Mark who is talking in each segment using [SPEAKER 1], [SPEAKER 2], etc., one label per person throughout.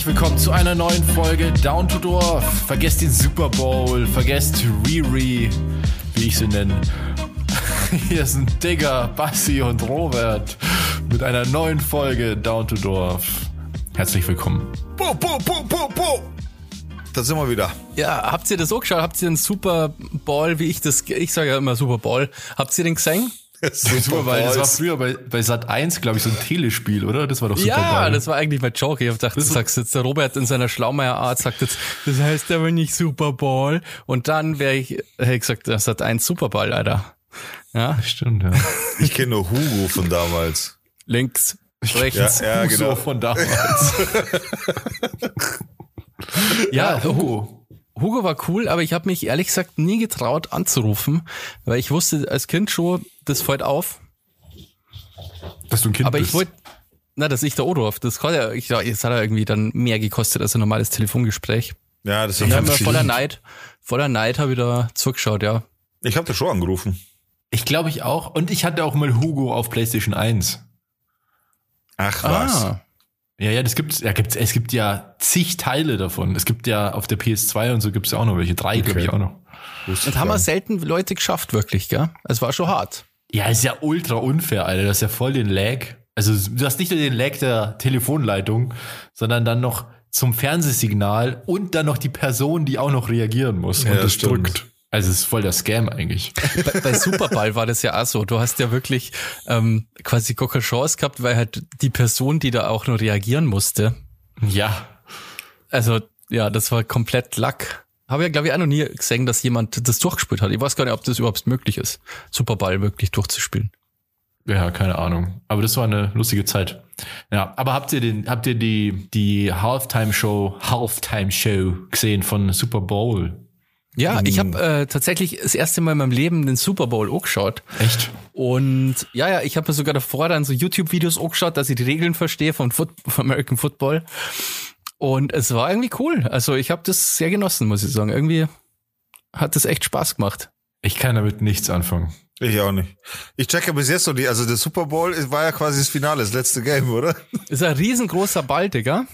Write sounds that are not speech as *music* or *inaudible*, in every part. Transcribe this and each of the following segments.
[SPEAKER 1] herzlich willkommen zu einer neuen Folge Down to Dorf. Vergesst den Super Bowl, vergesst Riri, wie ich sie nenne. *laughs* Hier sind Digger, Bassi und Robert mit einer neuen Folge Down to Dorf. Herzlich willkommen.
[SPEAKER 2] Po, po, po, po, po. Da sind wir wieder.
[SPEAKER 3] Ja, habt ihr das auch geschaut? Habt ihr den Super Bowl, wie ich das, ich sage ja immer Super Bowl, habt ihr den gesehen?
[SPEAKER 1] Super Bowl, das war früher bei, bei Sat 1, glaube ich, so ein Telespiel, oder? Das war doch Super
[SPEAKER 3] Ja, das war eigentlich mein Joke. Ich hab gedacht, das sagst jetzt der Robert in seiner Schlaumeier-Art, sagt jetzt, das heißt aber nicht Super Bowl. Und dann wäre ich, hätte ich gesagt, das hat ein Super Bowl, Alter. Ja,
[SPEAKER 1] Stimmt, ja. *laughs*
[SPEAKER 2] Ich kenne nur Hugo von damals.
[SPEAKER 3] links, rechts.
[SPEAKER 2] Ja, ja,
[SPEAKER 1] Huso
[SPEAKER 2] genau.
[SPEAKER 1] von damals. *laughs*
[SPEAKER 3] Ja,
[SPEAKER 1] Hugo.
[SPEAKER 3] Hugo war cool, aber ich habe mich ehrlich gesagt nie getraut anzurufen, weil ich wusste als Kind schon, das fällt auf.
[SPEAKER 1] Dass du ein Kind
[SPEAKER 3] Aber
[SPEAKER 1] bist.
[SPEAKER 3] ich wollte, na, dass ich der Odorf, das kann ja, ich, das hat ja irgendwie dann mehr gekostet als ein normales Telefongespräch.
[SPEAKER 2] Ja, das
[SPEAKER 3] Ich
[SPEAKER 2] ist
[SPEAKER 3] habe
[SPEAKER 2] ja
[SPEAKER 3] mir voller Neid, voller Neid habe ich da zugeschaut, ja.
[SPEAKER 2] Ich habe da schon angerufen.
[SPEAKER 1] Ich glaube ich auch. Und ich hatte auch mal Hugo auf PlayStation 1.
[SPEAKER 2] Ach was.
[SPEAKER 3] Ah,
[SPEAKER 1] Ja, ja, das gibt's, ja, gibt's, es gibt ja zig Teile davon. Es gibt ja auf der PS2 und so gibt's ja auch noch welche. Drei, glaube ich, auch noch.
[SPEAKER 3] das haben wir selten Leute geschafft, wirklich, gell? Es war schon hart.
[SPEAKER 1] Ja, ist ja ultra unfair, Alter. Das ist ja voll den Lag. Also, du hast nicht nur den Lag der Telefonleitung, sondern dann noch zum Fernsehsignal und dann noch die Person, die auch noch reagieren muss
[SPEAKER 2] Ja,
[SPEAKER 1] und das
[SPEAKER 2] stimmt.
[SPEAKER 1] drückt. Also, es ist voll der Scam eigentlich. *laughs*
[SPEAKER 3] Bei, bei Superball war das ja auch so. Du hast ja wirklich ähm, quasi gar keine Chance gehabt, weil halt die Person, die da auch nur reagieren musste,
[SPEAKER 1] ja.
[SPEAKER 3] also ja, das war komplett Lack. Habe ja, glaube ich, auch noch nie gesehen, dass jemand das durchgespielt hat. Ich weiß gar nicht, ob das überhaupt möglich ist, Superball wirklich durchzuspielen.
[SPEAKER 1] Ja, keine Ahnung. Aber das war eine lustige Zeit. Ja, aber habt ihr den, habt ihr die, die Halftime Show, Halftime Show gesehen von Super Bowl?
[SPEAKER 3] Ja, ich habe äh, tatsächlich das erste Mal in meinem Leben den Super Bowl angeschaut.
[SPEAKER 1] Echt?
[SPEAKER 3] Und ja, ja, ich habe mir sogar davor dann so YouTube-Videos angeschaut, dass ich die Regeln verstehe von, Foot von American Football. Und es war irgendwie cool. Also ich habe das sehr genossen, muss ich sagen. Irgendwie hat das echt Spaß gemacht.
[SPEAKER 1] Ich kann damit nichts anfangen.
[SPEAKER 2] Ich auch nicht. Ich checke bis jetzt noch die, also der Super Bowl ist- war ja quasi das Finale, das letzte Game, oder?
[SPEAKER 3] Ist ein riesengroßer Ball, Digga.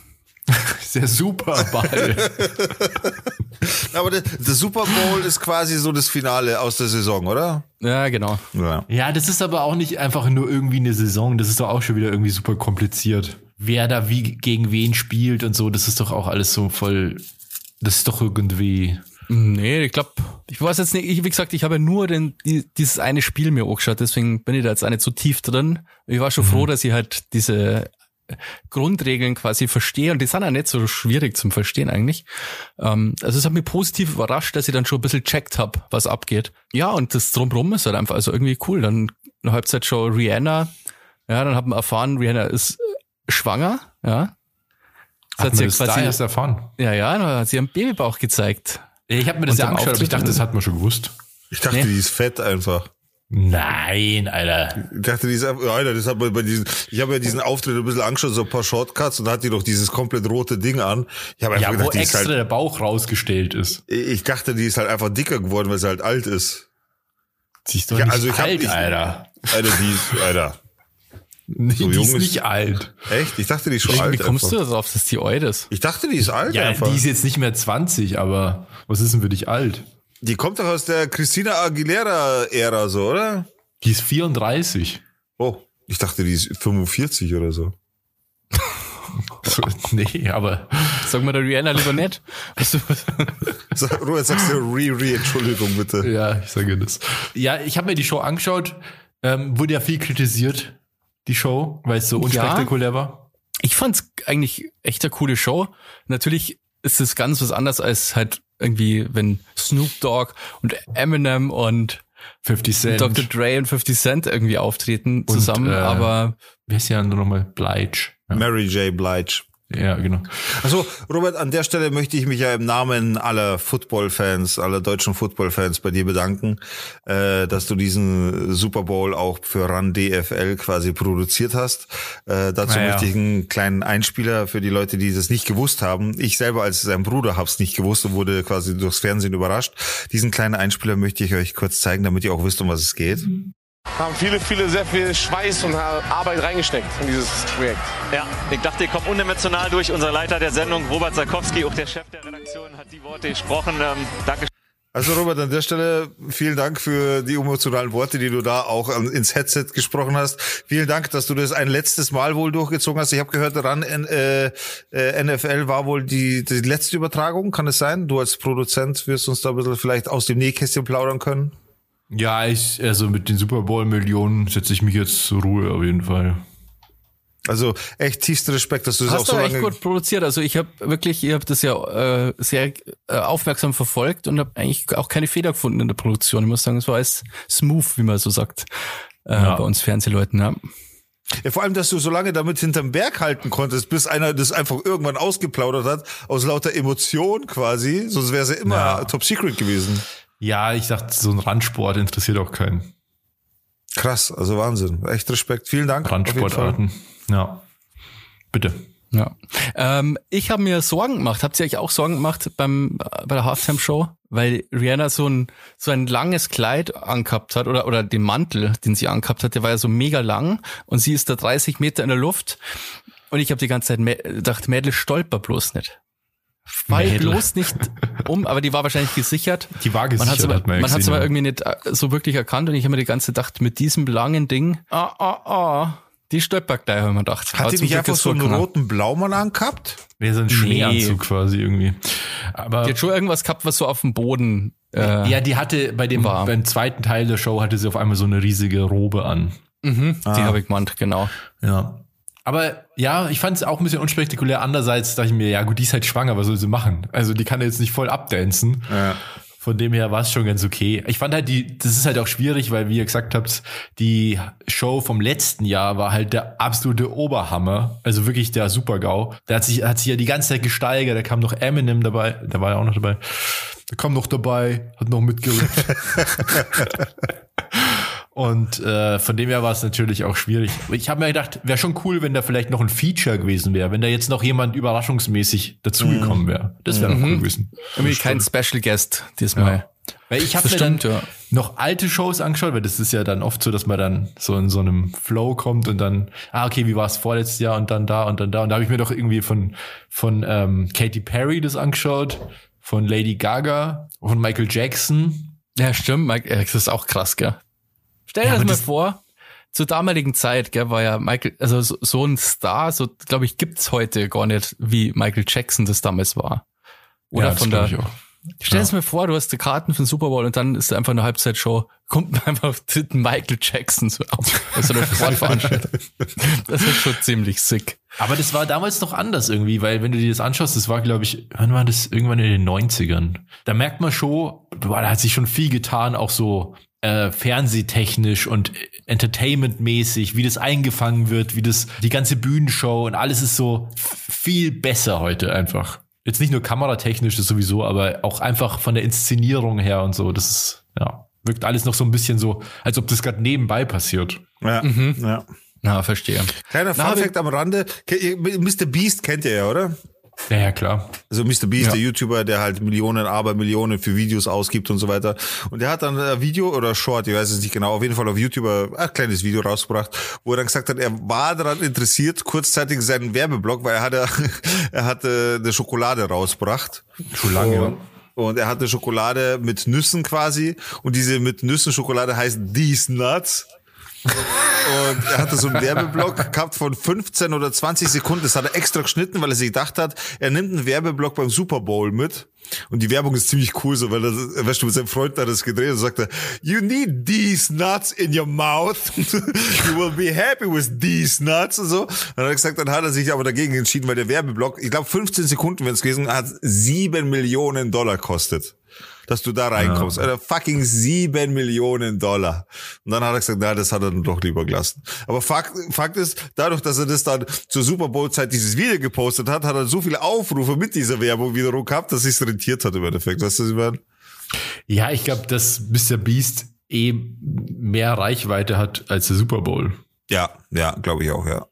[SPEAKER 3] *laughs*
[SPEAKER 1] Der Super Ball. *laughs*
[SPEAKER 2] Aber der, der Super Bowl ist quasi so das Finale aus der Saison, oder?
[SPEAKER 3] Ja, genau.
[SPEAKER 2] Ja.
[SPEAKER 1] ja, das ist aber auch nicht einfach nur irgendwie eine Saison. Das ist doch auch schon wieder irgendwie super kompliziert. Wer da wie gegen wen spielt und so, das ist doch auch alles so voll. Das ist doch irgendwie.
[SPEAKER 3] Nee, ich glaube, ich weiß jetzt nicht, ich, wie gesagt, ich habe ja nur den, die, dieses eine Spiel mir angeschaut, deswegen bin ich da jetzt auch nicht so tief drin. Ich war schon froh, dass ich halt diese Grundregeln quasi verstehe und die sind ja nicht so schwierig zum Verstehen eigentlich. Ähm, also es hat mich positiv überrascht, dass ich dann schon ein bisschen checkt habe, was abgeht. Ja, und das drumrum ist halt einfach also irgendwie cool. Dann eine Halbzeit schon Rihanna, ja, dann hat man erfahren, Rihanna ist äh, schwanger, ja. Das
[SPEAKER 1] Hat man das da erst erfahren?
[SPEAKER 3] ja, ja, sie einen Babybauch gezeigt.
[SPEAKER 1] Ich habe mir das ja angeschaut, aber ich dachte, das hat man schon gewusst.
[SPEAKER 2] Ich dachte,
[SPEAKER 3] Nee.
[SPEAKER 2] die ist fett einfach.
[SPEAKER 1] Nein, Alter.
[SPEAKER 2] Ich dachte, die ist einfach, Alter, das hat man bei diesen, ich habe ja diesen Auftritt ein bisschen angeschaut, so ein paar Shortcuts und da hat die doch dieses komplett rote Ding an. Ich habe einfach
[SPEAKER 1] Ja, wo
[SPEAKER 2] gedacht, die ist
[SPEAKER 1] extra
[SPEAKER 2] halt,
[SPEAKER 1] der Bauch rausgestellt ist.
[SPEAKER 2] ich dachte, die ist halt einfach dicker geworden, weil sie halt alt ist.
[SPEAKER 1] Sie ist doch
[SPEAKER 2] Ja,
[SPEAKER 1] nicht
[SPEAKER 2] also ich hab-
[SPEAKER 1] alt,
[SPEAKER 2] ich-
[SPEAKER 1] Alter.
[SPEAKER 2] Alter, die ist, Alter.
[SPEAKER 1] Nee,
[SPEAKER 2] So
[SPEAKER 1] die
[SPEAKER 2] jung
[SPEAKER 1] ist
[SPEAKER 2] ist-
[SPEAKER 1] nicht alt.
[SPEAKER 2] Echt? Ich dachte, die ist schon
[SPEAKER 3] Wie,
[SPEAKER 2] alt.
[SPEAKER 3] wie kommst
[SPEAKER 2] einfach.
[SPEAKER 3] du darauf, dass die alt ist?
[SPEAKER 2] Ich dachte, die ist alt
[SPEAKER 1] Ja,
[SPEAKER 2] einfach.
[SPEAKER 1] die ist jetzt nicht mehr 20, aber was ist denn für dich alt?
[SPEAKER 2] Die kommt doch aus der Christina Aguilera-Ära, so, oder?
[SPEAKER 1] Die ist 34.
[SPEAKER 2] Oh, ich dachte, die ist 45 oder *laughs* so.
[SPEAKER 1] nee, aber
[SPEAKER 3] Sag mal der Rihanna lieber du, *laughs*
[SPEAKER 2] Sag, Robert, sagst du Re-Re, Entschuldigung bitte.
[SPEAKER 1] ja, ich sage das. Ja, ich habe mir die Show angeschaut. Ähm, wurde ja viel kritisiert, die Show, weil es so unspektakulär war.
[SPEAKER 3] ich fand's eigentlich echt eine coole Show. Natürlich ist es ganz was anderes als halt irgendwie, wenn Snoop Dogg und Eminem und
[SPEAKER 1] 50 Cent.
[SPEAKER 3] Dr. Dre und 50 Cent irgendwie auftreten zusammen,
[SPEAKER 1] äh,
[SPEAKER 3] aber
[SPEAKER 1] Wer ist ja nochmal? Blige. Ja,
[SPEAKER 2] Mary J. Blige.
[SPEAKER 1] Ja genau.
[SPEAKER 2] Also, Robert, an der Stelle möchte ich mich ja im Namen aller Football-Fans, aller deutschen Football-Fans bei dir bedanken, äh, dass du diesen Super Bowl auch für RAN DFL quasi produziert hast. Äh, dazu
[SPEAKER 1] Ah, ja.
[SPEAKER 2] möchte ich einen kleinen Einspieler für die Leute, die das nicht gewusst haben. Ich selber als sein Bruder hab's nicht gewusst und wurde quasi durchs Fernsehen überrascht. Diesen kleinen Einspieler möchte ich euch kurz zeigen, damit ihr auch wisst, um was es geht.
[SPEAKER 4] Haben viele, viele, sehr viel Schweiß und Arbeit reingesteckt in dieses Projekt.
[SPEAKER 5] Ja, ich dachte, ihr kommt unemotional durch. Unser Leiter der Sendung, Robert Sarkowski, auch der Chef der Redaktion, hat die Worte gesprochen. Ähm, danke.
[SPEAKER 2] Also Robert, an der Stelle vielen Dank für die emotionalen Worte, die du da auch ins Headset gesprochen hast. Vielen Dank, dass du das ein letztes Mal wohl durchgezogen hast. Ich habe gehört, daran äh, äh, NFL war wohl die, die letzte Übertragung. Kann es sein? Du als Produzent wirst uns da ein bisschen vielleicht aus dem Nähkästchen plaudern können.
[SPEAKER 1] Ja, ich, also mit den Super Bowl-Millionen setze ich mich jetzt zur Ruhe auf jeden Fall.
[SPEAKER 2] Also echt tiefsten Respekt, dass du das
[SPEAKER 3] Hast
[SPEAKER 2] auch so
[SPEAKER 3] du
[SPEAKER 2] lange
[SPEAKER 3] echt gut produziert. Also ich habe wirklich, ich habe das ja äh, sehr äh, aufmerksam verfolgt und habe eigentlich auch keine Fehler gefunden in der Produktion. Ich muss sagen, es war alles smooth, wie man so sagt, äh, ja. bei uns Fernsehleuten. Ja.
[SPEAKER 2] Ja, vor allem, dass du so lange damit hinterm Berg halten konntest, bis einer das einfach irgendwann ausgeplaudert hat, aus lauter Emotion quasi, sonst wäre es ja immer ja. top secret gewesen.
[SPEAKER 1] Ja, ich dachte, so ein Randsport interessiert auch keinen.
[SPEAKER 2] Krass, also Wahnsinn. Echt Respekt. Vielen Dank.
[SPEAKER 1] Randsportarten. Ja. Bitte.
[SPEAKER 3] Ja. Ähm, ich habe mir Sorgen gemacht. Habt ihr euch auch Sorgen gemacht beim bei der Halftime Show, weil Rihanna so ein so ein langes Kleid angehabt hat oder oder den Mantel, den sie angehabt hat, der war ja so mega lang und sie ist da 30 Meter in der Luft und ich habe die ganze Zeit gedacht, Mädel stolper bloß nicht. Fall Mädel. bloß nicht um, aber die war wahrscheinlich gesichert.
[SPEAKER 1] Die war gesichert,
[SPEAKER 3] man hat's aber,
[SPEAKER 1] hat man,
[SPEAKER 3] man hat's aber irgendwie nicht äh, so wirklich erkannt und ich habe mir die ganze Zeit gedacht, mit diesem langen Ding, ah, ah, ah, die stolpert gleich, haben wir gedacht.
[SPEAKER 2] Hat die nicht einfach so einen roten Blaumann angehabt?
[SPEAKER 1] Wäre so ein Schneeanzug nee. quasi irgendwie.
[SPEAKER 3] Aber die hat schon irgendwas gehabt, was so auf dem Boden.
[SPEAKER 1] Äh, ja, die hatte bei dem war. beim zweiten Teil der Show hatte sie auf einmal so eine riesige Robe an.
[SPEAKER 3] Mhm, ah. Die habe ich gemeint, genau.
[SPEAKER 1] Ja. Aber ja, ich fand es auch ein bisschen unspektakulär. Andererseits dachte ich mir, ja gut, die ist halt schwanger, was soll sie machen? Also die kann jetzt nicht voll abdancen. Ja. Von dem her war es schon ganz okay. Ich fand halt die, das ist halt auch schwierig, weil wie ihr gesagt habt, die Show vom letzten Jahr war halt der absolute Oberhammer. Also wirklich der Super-GAU. Der hat sich, hat sich ja die ganze Zeit gesteigert. Da kam noch Eminem dabei. Der war ja auch noch dabei. Der kam noch dabei, hat noch mitgerückt. *laughs* Und äh, von dem her war es natürlich auch schwierig. Ich habe mir gedacht, wäre schon cool, wenn da vielleicht noch ein Feature gewesen wäre, wenn da jetzt noch jemand überraschungsmäßig dazugekommen mhm. wäre. Das wäre mhm. cool gewesen.
[SPEAKER 3] Irgendwie kein Special Guest diesmal. Ja.
[SPEAKER 1] Weil ich habe mir dann ja. noch alte Shows angeschaut, weil das ist ja dann oft so, dass man dann so in so einem Flow kommt und dann, ah, okay, wie war es vorletztes Jahr und dann da und dann da. Und da habe ich mir doch irgendwie von, von ähm, Katy Perry das angeschaut, von Lady Gaga, von Michael Jackson.
[SPEAKER 3] Ja, stimmt. Mike, das ist auch krass, gell? Stell dir ja, das mal vor, zur damaligen Zeit, gell, war ja Michael, also so, so ein Star, so glaube ich, gibt's heute gar nicht, wie Michael Jackson das damals war. Oder ja, von der. Stell dir ja. mir vor, du hast die Karten für den Super Bowl und dann ist einfach eine Halbzeitshow, *laughs* kommt einfach dritten Michael Jackson so auf. Also eine *laughs* Sportveranstaltung. das ist schon ziemlich sick.
[SPEAKER 1] Aber das war damals noch anders irgendwie, weil wenn du dir das anschaust, das war, glaube ich, wann war das? Irgendwann in den 90ern. Da merkt man schon, da hat sich schon viel getan, auch so äh, fernsehtechnisch und entertainmentmäßig, wie das eingefangen wird, wie das die ganze Bühnenshow und alles ist so viel besser heute einfach. Jetzt nicht nur kameratechnisch das sowieso, aber auch einfach von der Inszenierung her und so. Das ist ja wirkt alles noch so ein bisschen so, als ob das gerade nebenbei passiert.
[SPEAKER 2] Ja, mhm. ja.
[SPEAKER 3] Na, verstehe.
[SPEAKER 2] Kleiner Funfact am Rande. Mr. Beast kennt ihr ja, oder?
[SPEAKER 1] Ja, ja, klar.
[SPEAKER 2] Also Mr. Beast, ja. der YouTuber, der halt Millionen, aber Millionen für Videos ausgibt und so weiter. Und der hat dann ein Video oder Short, ich weiß es nicht genau, auf jeden Fall auf YouTube ein kleines Video rausgebracht, wo er dann gesagt hat, er war daran interessiert, kurzzeitig seinen Werbeblock, weil er hatte, *laughs* er hatte eine Schokolade rausgebracht.
[SPEAKER 1] Schon lange,
[SPEAKER 2] und, und er hatte Schokolade mit Nüssen quasi. Und diese mit Nüssen Schokolade heißt These Nuts. Und er hatte so einen Werbeblock gehabt von 15 oder 20 Sekunden. Das hat er extra geschnitten, weil er sich gedacht hat, er nimmt einen Werbeblock beim Super Bowl mit. Und die Werbung ist ziemlich cool, so, weil er, weißt du, mit seinem Freund da das gedreht und sagte, you need these nuts in your mouth. *laughs* you will be happy with these nuts und so. Und dann hat er gesagt, dann hat er sich aber dagegen entschieden, weil der Werbeblock, ich glaube 15 Sekunden, wenn es gewesen hat, sieben Millionen Dollar kostet dass du da reinkommst. Ja. Alter, fucking sieben Millionen Dollar. Und dann hat er gesagt, na, das hat er dann doch lieber gelassen. Aber Fakt, Fakt ist, dadurch, dass er das dann zur Super Bowl Zeit dieses Video gepostet hat, hat er so viele Aufrufe mit dieser Werbung wiederum gehabt, dass sich's rentiert hat im Endeffekt. Weißt du, was ich meine?
[SPEAKER 1] Ja, ich glaube, dass Mr. Beast eh mehr Reichweite hat als der Super Bowl.
[SPEAKER 2] Ja, ja, glaube ich auch, ja.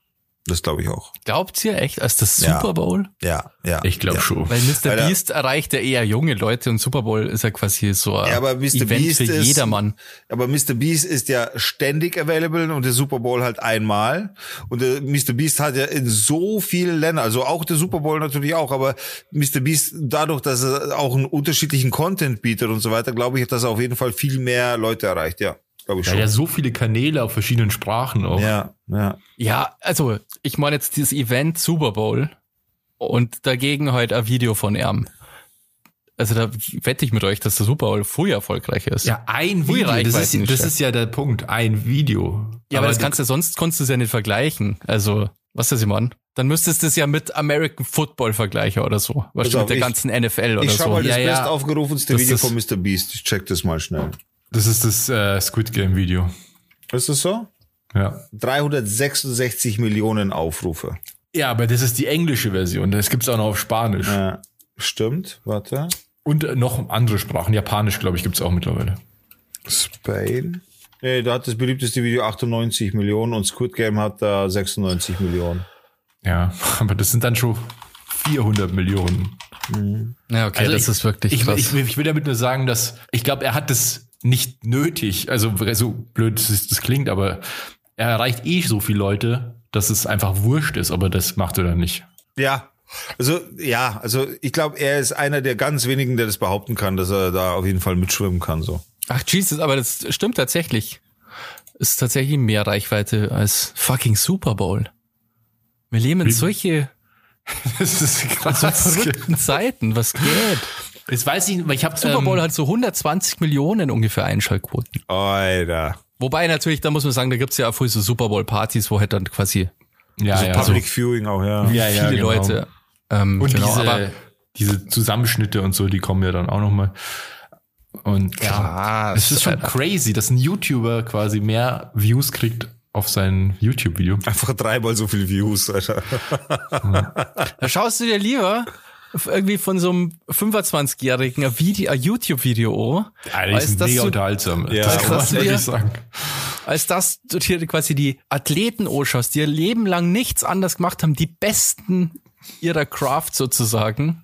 [SPEAKER 2] Das glaube ich auch.
[SPEAKER 3] Glaubt ihr echt als das
[SPEAKER 2] Ja.
[SPEAKER 3] Super Bowl?
[SPEAKER 2] Ja, ja.
[SPEAKER 1] Ich glaube
[SPEAKER 2] ja.
[SPEAKER 1] schon.
[SPEAKER 3] Weil Mr.
[SPEAKER 2] Weil er-
[SPEAKER 3] Beast erreicht ja eher junge Leute und Super Bowl ist ja quasi so ein
[SPEAKER 2] Ja, aber Mr.
[SPEAKER 3] Event
[SPEAKER 2] Beast
[SPEAKER 3] für
[SPEAKER 2] ist-
[SPEAKER 3] jedermann.
[SPEAKER 2] Aber Mr. Beast ist ja ständig available und der Super Bowl halt einmal. Und der Mr. Beast hat ja in so vielen Ländern, also auch der Super Bowl natürlich auch, aber Mr. Beast, dadurch, dass er auch einen unterschiedlichen Content bietet und so weiter, glaube ich, dass er auf jeden Fall viel mehr Leute erreicht, ja. Glaube ich
[SPEAKER 1] Ja,
[SPEAKER 2] schon.
[SPEAKER 1] ja, so viele Kanäle auf verschiedenen Sprachen auch.
[SPEAKER 2] Ja, ja.
[SPEAKER 3] Ja, also ich meine jetzt dieses Event Super Bowl und dagegen halt ein Video von ihm. Also da wette ich mit euch, dass der Super Bowl früh erfolgreich ist.
[SPEAKER 1] Ja, ein Video. Das ist, das ist ja der Punkt. Ein Video.
[SPEAKER 3] Ja, aber, das kannst du sonst konntest du es ja nicht vergleichen. Also, was ist das, Mann? Dann müsstest du es ja mit American Football vergleichen oder so. Was
[SPEAKER 2] Pass auf,
[SPEAKER 3] mit der
[SPEAKER 2] ich-
[SPEAKER 3] ganzen NFL oder
[SPEAKER 2] Ich schau
[SPEAKER 3] so.
[SPEAKER 2] mal das
[SPEAKER 1] Ja, ja.
[SPEAKER 2] best aufgerufenste
[SPEAKER 1] Das
[SPEAKER 2] Video von Mr. Beast. Ich check das mal schnell.
[SPEAKER 1] Das ist das äh, Squid Game Video.
[SPEAKER 2] Ist das so?
[SPEAKER 1] Ja.
[SPEAKER 2] 366 Millionen Aufrufe.
[SPEAKER 1] Ja, aber das ist die englische Version. Das gibt's auch noch auf Spanisch.
[SPEAKER 2] Ja, stimmt, warte.
[SPEAKER 1] Und äh, noch andere Sprachen. Japanisch, glaube ich, gibt's auch mittlerweile.
[SPEAKER 2] Spain. Nee, da hat das beliebteste Video 98 Millionen und Squid Game hat da 96 Millionen.
[SPEAKER 1] Ja, *laughs* aber das sind dann schon 400 Millionen.
[SPEAKER 3] Ja, okay,
[SPEAKER 1] Also
[SPEAKER 3] das
[SPEAKER 1] ich,
[SPEAKER 3] ist wirklich
[SPEAKER 1] ich,
[SPEAKER 3] krass.
[SPEAKER 1] Ich, ich will damit nur sagen, dass ich glaube, er hat das nicht nötig. Also so blöd das, klingt, aber er erreicht eh so viele Leute, dass es einfach wurscht ist, aber das macht er dann nicht.
[SPEAKER 2] Ja. Also, ja, also ich glaube, er ist einer der ganz wenigen, der das behaupten kann, dass er da auf jeden Fall mitschwimmen kann. So.
[SPEAKER 3] Ach Jesus, aber das stimmt tatsächlich. Ist tatsächlich mehr Reichweite als fucking Super Bowl. Wir leben in solche *laughs*
[SPEAKER 1] Das ist
[SPEAKER 3] so
[SPEAKER 1] krass.
[SPEAKER 3] verrückten Zeiten. Was geht?
[SPEAKER 1] Das weiß ich, weil ich habe
[SPEAKER 3] Super Bowl
[SPEAKER 1] ähm,
[SPEAKER 3] hat so 120 Millionen ungefähr Einschaltquoten.
[SPEAKER 2] Alter.
[SPEAKER 3] Wobei natürlich, da muss man sagen, da gibt's ja auch früh so Super Bowl Partys, wo halt dann quasi
[SPEAKER 1] ja,
[SPEAKER 2] Also
[SPEAKER 1] ja,
[SPEAKER 2] Public Viewing auch, ja.
[SPEAKER 1] ja, ja,
[SPEAKER 3] viele
[SPEAKER 1] genau.
[SPEAKER 3] Leute. Ähm,
[SPEAKER 1] Und
[SPEAKER 3] genau,
[SPEAKER 1] diese,
[SPEAKER 3] aber
[SPEAKER 1] diese Zusammenschnitte und so, die kommen ja dann auch noch mal. Und
[SPEAKER 3] krass,
[SPEAKER 1] es ist schon
[SPEAKER 3] Alter.
[SPEAKER 1] crazy, dass ein YouTuber quasi mehr Views kriegt auf sein YouTube-Video.
[SPEAKER 2] Einfach dreimal so viel Views, Alter.
[SPEAKER 3] Da schaust du dir lieber irgendwie von so einem 25-Jährigen ein, Video, ein YouTube-Video
[SPEAKER 1] Ja,
[SPEAKER 3] als
[SPEAKER 1] sind
[SPEAKER 3] dass
[SPEAKER 1] mega
[SPEAKER 3] du-
[SPEAKER 1] unterhaltsam.
[SPEAKER 2] Ja,
[SPEAKER 1] das kann man
[SPEAKER 3] wir-
[SPEAKER 1] wirklich sagen.
[SPEAKER 3] als dass du dir quasi die Athleten anschaust, die ihr Leben lang nichts anderes gemacht haben, die Besten ihrer Craft sozusagen.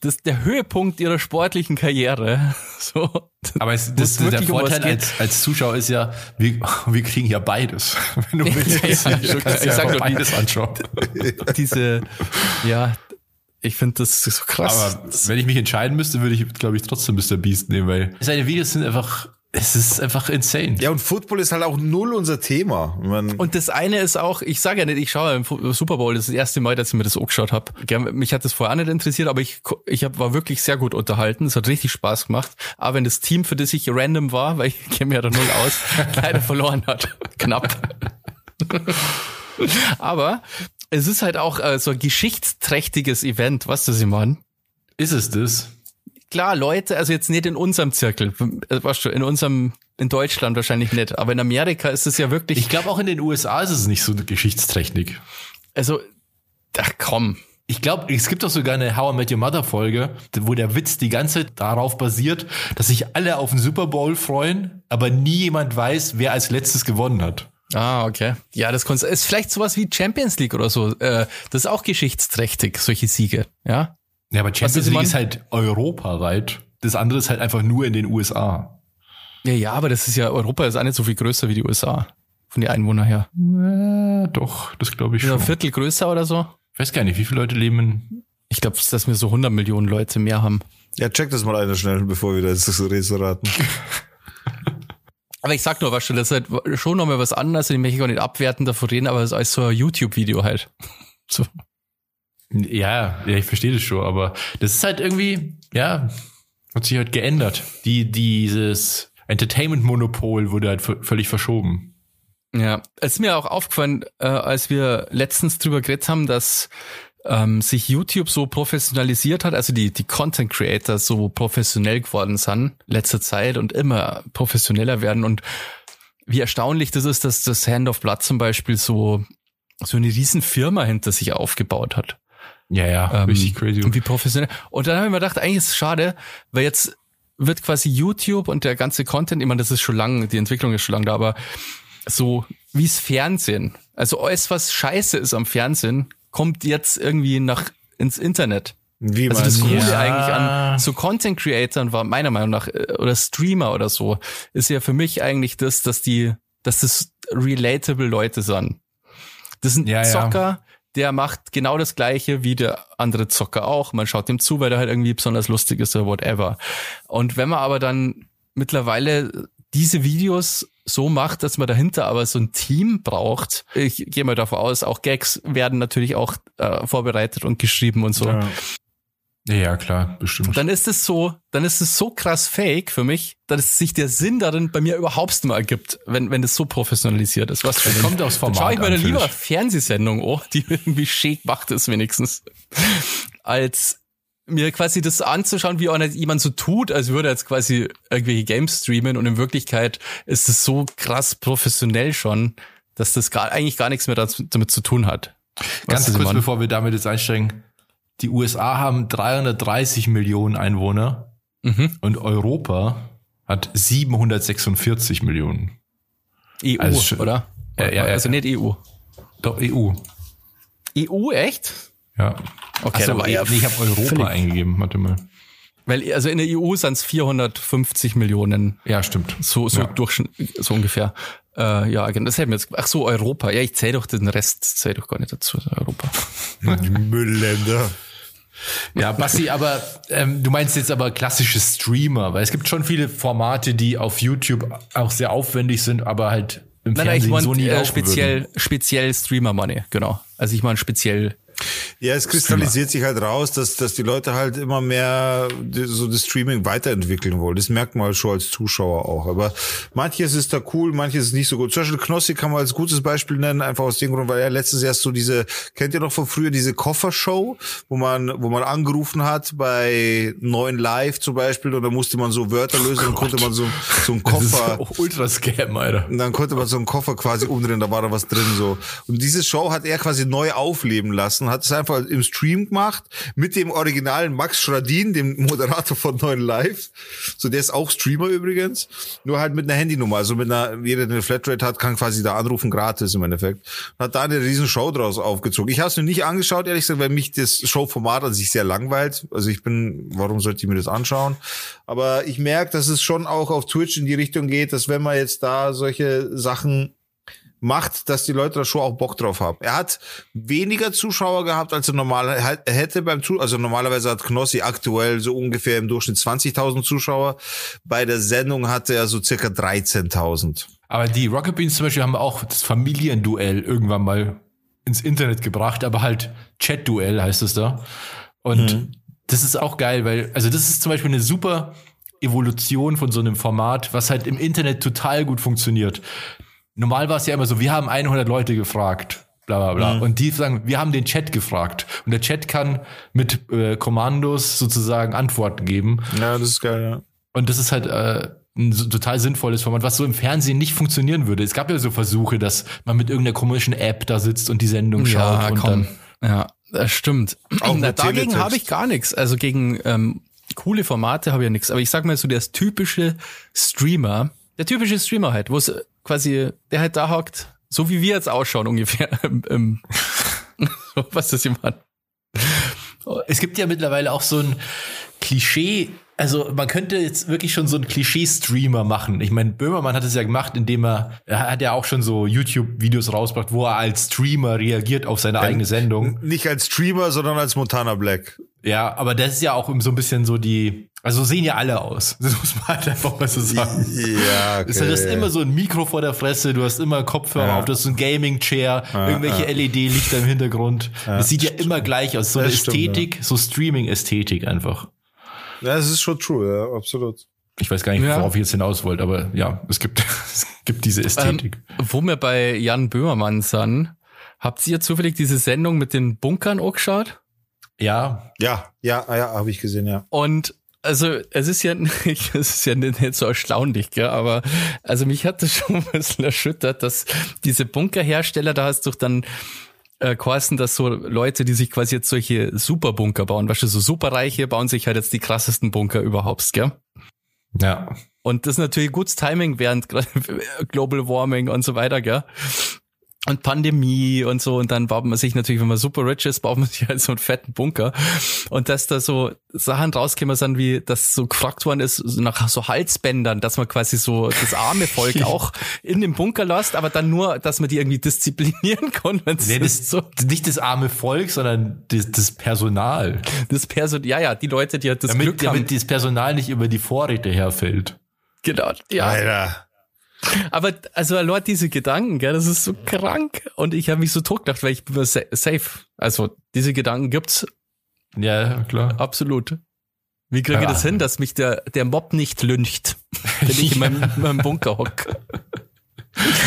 [SPEAKER 3] Das ist der Höhepunkt ihrer sportlichen Karriere. *laughs* So.
[SPEAKER 1] Aber es, das,
[SPEAKER 3] es
[SPEAKER 1] der
[SPEAKER 3] um
[SPEAKER 1] Vorteil
[SPEAKER 3] geht.
[SPEAKER 1] als, als Zuschauer ist ja, wir, wir kriegen ja beides. *laughs* Wenn du willst,
[SPEAKER 3] Ja,
[SPEAKER 1] du kannst
[SPEAKER 3] ich
[SPEAKER 1] dir
[SPEAKER 3] sag
[SPEAKER 1] einfach
[SPEAKER 3] doch, die-
[SPEAKER 1] beides anschauen.
[SPEAKER 3] Diese, ja, ich finde das so krass.
[SPEAKER 1] Aber wenn ich mich entscheiden müsste, würde ich, glaube ich, trotzdem Mr. Beast nehmen, weil seine Videos sind einfach, es ist einfach insane.
[SPEAKER 2] Ja, und Football ist halt auch null unser Thema. Man,
[SPEAKER 3] Und das eine ist auch, ich sage ja nicht, ich schaue im Super Bowl, das ist das erste Mal, dass ich mir das angeschaut habe. Mich hat das vorher auch nicht interessiert, aber ich, ich hab, war wirklich sehr gut unterhalten. Es hat richtig Spaß gemacht. Aber wenn das Team, für das ich random war, weil ich *laughs* kenne mich ja da null aus, *laughs* leider verloren hat. *laughs* Knapp. aber es ist halt auch äh, so ein geschichtsträchtiges Event, was das ich meine?
[SPEAKER 1] Ist es das?
[SPEAKER 3] Klar, Leute, also jetzt nicht in unserem Zirkel, äh, weißt du, in unserem, in Deutschland wahrscheinlich nicht, aber in Amerika ist es ja wirklich,
[SPEAKER 1] Ich glaube, auch in den USA ist es nicht so eine Geschichtstechnik.
[SPEAKER 3] also, ach komm,
[SPEAKER 1] Ich glaube, es gibt doch sogar eine How I Met Your Mother Folge, wo der Witz die ganze Zeit darauf basiert, dass sich alle auf den Super Bowl freuen, aber nie jemand weiß, wer als letztes gewonnen hat.
[SPEAKER 3] Ah, okay. Ja, das konntest- ist vielleicht sowas wie Champions League oder so. Äh, das ist auch geschichtsträchtig, solche Siege. Ja.
[SPEAKER 1] Ja, aber Champions
[SPEAKER 3] ist
[SPEAKER 1] League
[SPEAKER 3] man?
[SPEAKER 1] ist halt europaweit. Das andere ist halt einfach nur in den USA.
[SPEAKER 3] Ja, ja, aber das ist ja, Europa ist auch nicht so viel größer wie die USA. Von den Einwohnern her.
[SPEAKER 1] Ja, doch, das glaube ich
[SPEAKER 3] Ja,
[SPEAKER 1] schon.
[SPEAKER 3] ein Viertel größer oder so.
[SPEAKER 1] Ich weiß gar nicht, wie viele Leute leben in
[SPEAKER 3] Ich glaube, dass wir so 100 Millionen Leute mehr haben.
[SPEAKER 2] ja, check das mal einer schnell, bevor wir das Rätsel raten. *laughs*
[SPEAKER 3] Aber ich sag nur, weißt du, das ist halt schon nochmal was anderes. Ich möchte gar nicht abwerten davon reden, aber es ist als so ein YouTube-Video halt. *laughs* So.
[SPEAKER 1] Ja, ja, ich verstehe das schon, aber das ist halt irgendwie, ja, hat sich halt geändert. Die, dieses Entertainment-Monopol wurde halt völlig verschoben.
[SPEAKER 3] Ja, es ist mir auch aufgefallen, äh, als wir letztens drüber geredet haben, dass ähm, sich YouTube so professionalisiert hat, also die, die Content Creator so professionell geworden sind, letzter Zeit und immer professioneller werden und wie erstaunlich das ist, dass das Hand of Blood zum Beispiel so, so eine riesen Firma hinter sich aufgebaut hat.
[SPEAKER 1] Ja, ja,
[SPEAKER 3] Ähm,
[SPEAKER 1] richtig crazy.
[SPEAKER 3] Und wie professionell. Und dann habe ich mir gedacht, eigentlich ist es schade, weil jetzt wird quasi YouTube und der ganze Content, ich meine, das ist schon lang, die Entwicklung ist schon lang da, aber so wie es Fernsehen. Also alles, was scheiße ist am Fernsehen, kommt jetzt irgendwie nach ins Internet.
[SPEAKER 2] Wie
[SPEAKER 3] Also das? Coole
[SPEAKER 1] Ja.
[SPEAKER 3] eigentlich an so Content Creatern war meiner Meinung nach äh, oder Streamer oder so ist ja für mich eigentlich das, dass die, dass das relatable Leute sind. Das sind
[SPEAKER 1] Ja, ja.
[SPEAKER 3] Zocker, der macht genau das gleiche wie der andere Zocker auch. Man schaut dem zu, weil der halt irgendwie besonders lustig ist oder whatever. Und wenn man aber dann mittlerweile diese Videos so macht, dass man dahinter aber so ein Team braucht. Ich gehe mal davon aus, auch Gags werden natürlich auch äh, vorbereitet und geschrieben und so
[SPEAKER 2] Ja.
[SPEAKER 1] Ja, klar, bestimmt.
[SPEAKER 3] dann ist es so, dann ist es so krass fake für mich, dass sich der Sinn darin bei mir überhaupt nicht mehr ergibt, wenn, wenn das so professionalisiert ist. Was
[SPEAKER 1] Das kommt
[SPEAKER 3] Dann
[SPEAKER 1] Format
[SPEAKER 3] schaue ich mir dann lieber Fernsehsendung oh, die *laughs* irgendwie schick macht ist wenigstens, als mir quasi das anzuschauen, wie auch jemand so tut, als würde er jetzt quasi irgendwelche Games streamen und in Wirklichkeit ist es so krass professionell schon, dass das gar, eigentlich gar nichts mehr damit zu tun hat.
[SPEAKER 1] Ganz kurz,
[SPEAKER 3] Mann?
[SPEAKER 1] bevor wir damit jetzt einsteigen. Die USA haben 330 Millionen Einwohner
[SPEAKER 3] Mhm.
[SPEAKER 1] und Europa hat 746 Millionen.
[SPEAKER 3] EU,
[SPEAKER 1] Also
[SPEAKER 3] oder?
[SPEAKER 1] Ja, ja, ja.
[SPEAKER 3] also nicht EU.
[SPEAKER 1] Doch, EU.
[SPEAKER 3] EU, echt?
[SPEAKER 1] Ja.
[SPEAKER 3] Okay,
[SPEAKER 1] Ach so,
[SPEAKER 3] da war
[SPEAKER 1] nee,
[SPEAKER 3] ja
[SPEAKER 1] ich habe Europa
[SPEAKER 3] völlig-
[SPEAKER 1] eingegeben. Warte mal.
[SPEAKER 3] Weil, also in der EU sind es 450 Millionen,
[SPEAKER 1] Ja, stimmt.
[SPEAKER 3] so, so
[SPEAKER 1] Ja.
[SPEAKER 3] Durchschnitt, so ungefähr. Äh, ja, genau, das hätten wir jetzt, ach so, Europa. Ja, ich zähle doch den Rest, zähle doch gar nicht dazu, Europa.
[SPEAKER 2] Die *laughs* Müllländer.
[SPEAKER 1] Ja, Basti, aber ähm, du meinst jetzt aber klassische Streamer, weil es gibt schon viele Formate, die auf YouTube auch sehr aufwendig sind, aber halt im
[SPEAKER 3] Nein, nein, ich
[SPEAKER 1] Fernsehen
[SPEAKER 3] meine
[SPEAKER 1] so nie
[SPEAKER 3] äh, speziell,
[SPEAKER 1] würden.
[SPEAKER 3] speziell Streamer Money, genau. Also ich meine speziell,
[SPEAKER 2] Ja, es kristallisiert sich halt raus, dass, dass die Leute halt immer mehr so das Streaming weiterentwickeln wollen. Das merkt man halt schon als Zuschauer auch. Aber manches ist da cool, manches ist nicht so gut. Zum Beispiel Knossi kann man als gutes Beispiel nennen, einfach aus dem Grund, weil er letztes Jahr so diese, kennt ihr noch von früher diese Koffershow, wo man, wo man angerufen hat bei neuen Live zum Beispiel und da musste man so Wörter lösen und konnte man so, so einen
[SPEAKER 1] Das ist
[SPEAKER 2] Koffer.
[SPEAKER 1] auch ultra Scam, Alter.
[SPEAKER 2] Und dann konnte man so einen Koffer quasi umdrehen, da war da was drin so. Und diese Show hat er quasi neu aufleben lassen, hat es einfach im Stream gemacht mit dem originalen Max Schradin, dem Moderator von Neuen Live. So, der ist auch Streamer übrigens, nur halt mit einer Handynummer. Also mit einer, jeder, der eine Flatrate hat, kann quasi da anrufen, gratis im Endeffekt. Hat da eine riesen Show draus aufgezogen. Ich habe es mir nicht angeschaut, ehrlich gesagt, weil mich das Showformat an sich sehr langweilt. Also ich bin, warum sollte ich mir das anschauen? Aber ich merke, dass es schon auch auf Twitch in die Richtung geht, dass wenn man jetzt da solche Sachen macht, dass die Leute da schon auch Bock drauf haben. Er hat weniger Zuschauer gehabt, als er normal hätte beim Zu also normalerweise hat Knossi aktuell so ungefähr im Durchschnitt 20.000 Zuschauer. Bei der Sendung hatte er so circa 13.000.
[SPEAKER 1] Aber die Rocket Beans zum Beispiel haben auch das Familienduell irgendwann mal ins Internet gebracht, aber halt Chat-Duell heißt es da. Und das ist auch geil, weil, also das ist zum Beispiel eine super Evolution von so einem Format, was halt im Internet total gut funktioniert. Normal war es ja immer so, wir haben 100 Leute gefragt, bla bla bla. Und die sagen, wir haben den Chat gefragt. Und der Chat kann mit äh, Kommandos sozusagen Antworten geben.
[SPEAKER 2] Ja, das ist geil, ja.
[SPEAKER 1] Und das ist halt äh, ein total sinnvolles Format, was so im Fernsehen nicht funktionieren würde. Es gab ja so Versuche, dass man mit irgendeiner komischen App da sitzt und die Sendung schaut und dann.
[SPEAKER 3] Ja, das stimmt.
[SPEAKER 2] Auch
[SPEAKER 3] Na, dagegen habe ich gar nichts. Also gegen ähm, coole Formate habe ich ja nichts. Aber ich sag mal so, der typische Streamer, der typische Streamer halt, wo es quasi, der halt da hockt, so wie wir jetzt ausschauen ungefähr. *laughs* Ähm, ähm, *laughs* was ist jemand?
[SPEAKER 1] Es gibt ja mittlerweile auch so ein Klischee. Also man könnte jetzt wirklich schon so ein Klischee-Streamer machen. Ich meine, Böhmermann hat es ja gemacht, indem er, er hat ja auch schon so YouTube-Videos rausgebracht, wo er als Streamer reagiert auf seine eigene Sendung.
[SPEAKER 2] Nicht als Streamer, sondern als Montana Black.
[SPEAKER 1] Ja, aber das ist ja auch so ein bisschen so die, also so sehen ja alle aus. *laughs* Das muss man halt einfach mal so sagen.
[SPEAKER 2] Ja, okay.
[SPEAKER 1] Du hast immer so ein Mikro vor der Fresse, du hast immer Kopfhörer
[SPEAKER 2] Ja.
[SPEAKER 1] auf, du hast so ein Gaming-Chair, irgendwelche LED-Lichter im Hintergrund. Es sieht ja immer gleich aus. So eine
[SPEAKER 2] Das stimmt,
[SPEAKER 1] Ästhetik, so Streaming-Ästhetik einfach.
[SPEAKER 2] Ja, das ist schon true, ja, absolut.
[SPEAKER 1] Ich weiß gar nicht,
[SPEAKER 3] Ja.
[SPEAKER 1] worauf ich jetzt hinaus wollte, aber ja, es gibt, *laughs* es gibt diese Ästhetik.
[SPEAKER 3] Ähm, wo wir bei Jan Böhmermann sind, habt ihr zufällig diese Sendung mit den Bunkern auch geschaut?
[SPEAKER 1] ja,
[SPEAKER 2] Ja, ja, ja, habe ich gesehen, ja.
[SPEAKER 3] Und also es ist ja *laughs* nicht, es ist ja nicht, nicht so erstaunlich, gell? aber also mich hat das *laughs* schon ein bisschen erschüttert, dass diese Bunkerhersteller, da hast du dann äh, geheißen, dass so Leute, die sich quasi jetzt solche Superbunker bauen, weißt du, so Superreiche bauen sich halt jetzt die krassesten Bunker überhaupt, gell?
[SPEAKER 1] ja.
[SPEAKER 3] Und das ist natürlich gutes Timing während *laughs* Global Warming und so weiter, gell? Und Pandemie und so und dann baut man sich natürlich, wenn man super rich ist, baut man sich halt so einen fetten Bunker und dass da so Sachen rauskommen sind, wie das so gefragt worden ist nach so Halsbändern, dass man quasi so das arme Volk *laughs* auch in den Bunker lässt, aber dann nur, dass man die irgendwie disziplinieren kann.
[SPEAKER 1] Nee, das,
[SPEAKER 3] so
[SPEAKER 1] nicht das arme Volk, sondern das, das Personal.
[SPEAKER 3] das Person, ja ja, die Leute, die halt das
[SPEAKER 1] Damit,
[SPEAKER 3] Glück haben,
[SPEAKER 1] damit das Personal nicht über die Vorräte herfällt.
[SPEAKER 3] genau, ja.
[SPEAKER 2] Alter.
[SPEAKER 3] Aber also allein diese Gedanken, gell, das ist so krank und ich habe mich so totgelacht, weil ich bin safe. Also diese Gedanken gibt's
[SPEAKER 1] Ja, klar.
[SPEAKER 3] Absolut. Wie kriege ich
[SPEAKER 1] Ja.
[SPEAKER 3] das hin, dass mich der, der Mob nicht lyncht, *laughs* wenn ich in meinem, in meinem Bunker hock?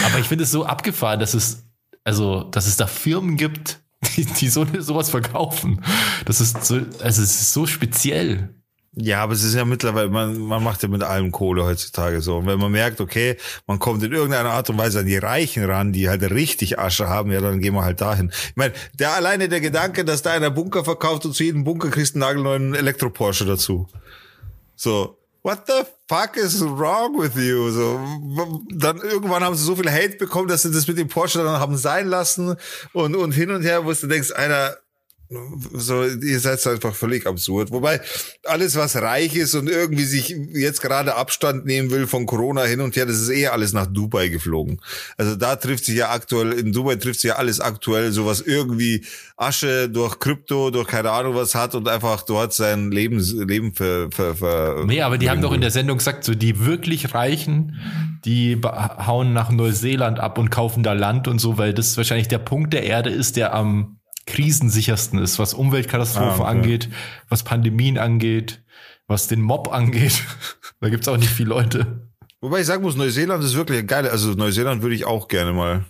[SPEAKER 1] Aber ich finde es so abgefahren, dass es, also, dass es da Firmen gibt, *laughs* die, die so sowas verkaufen. Das ist so, also es ist so speziell.
[SPEAKER 2] Ja, aber es ist ja mittlerweile, man, man macht ja mit allem Kohle heutzutage so. Und wenn man merkt, okay, man kommt in irgendeiner Art und Weise an die Reichen ran, die halt richtig Asche haben, ja, dann gehen wir halt dahin. Ich meine, der alleine der Gedanke, dass da einer Bunker verkauft und zu jedem Bunker kriegst du einen nagelneuen Elektro-Porsche dazu. So, what the fuck is wrong with you? So, dann irgendwann haben sie so viel Hate bekommen, dass sie das mit dem Porsche dann haben sein lassen und, und hin und her, wo du denkst, einer, so, ihr seid einfach völlig absurd. Wobei alles, was reich ist und irgendwie sich jetzt gerade Abstand nehmen will von Corona hin und her, das ist eh alles nach Dubai geflogen. Also da trifft sich ja aktuell, in Dubai trifft sich ja alles aktuell, so was irgendwie Asche durch Krypto, durch keine Ahnung was hat und einfach dort sein Lebens, Leben ver, ver, ver
[SPEAKER 1] Nee, aber die haben doch in der Sendung gesagt, so die wirklich Reichen, die hauen nach Neuseeland ab und kaufen da Land und so, weil das wahrscheinlich der Punkt der Erde ist, der am krisensichersten ist, was Umweltkatastrophen
[SPEAKER 2] Ah, okay.
[SPEAKER 1] angeht, was Pandemien angeht, was den Mob angeht. *laughs* da gibt's auch nicht viele Leute.
[SPEAKER 2] Wobei ich sagen muss, Neuseeland ist wirklich geil. Also Neuseeland würde ich auch gerne mal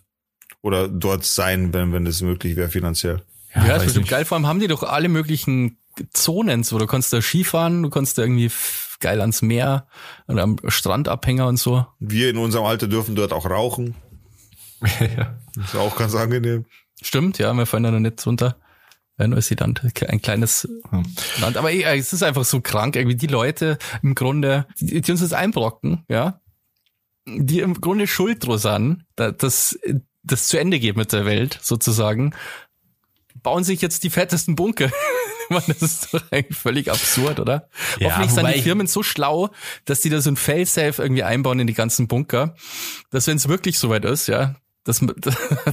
[SPEAKER 2] oder dort sein, wenn, wenn das möglich wäre finanziell.
[SPEAKER 3] Ja,
[SPEAKER 1] weiß
[SPEAKER 3] ist bestimmt geil. Vor allem haben die doch alle möglichen Zonen, so. Du kannst da Skifahren, du kannst da irgendwie geil ans Meer oder am Strandabhänger und so.
[SPEAKER 2] Wir in unserem Alter dürfen dort auch rauchen.
[SPEAKER 1] ja.
[SPEAKER 2] Das *laughs* ist auch ganz angenehm.
[SPEAKER 3] Stimmt, ja, wir fallen da noch nicht runter. Ja, Neuseeland, ein kleines Land. Aber eh, es ist einfach so krank, irgendwie die Leute im Grunde, die, die uns das einbrocken, ja, die im Grunde schuld dran sind, dass das zu Ende geht mit der Welt, sozusagen, bauen sich jetzt die fettesten Bunker. *laughs* Meine, das ist doch eigentlich völlig absurd, oder?
[SPEAKER 1] Ja,
[SPEAKER 3] Hoffentlich sind die Firmen so schlau, dass die da so ein Fail-Safe irgendwie einbauen in die ganzen Bunker, dass wenn es wirklich soweit ist, ja, dass *laughs* man,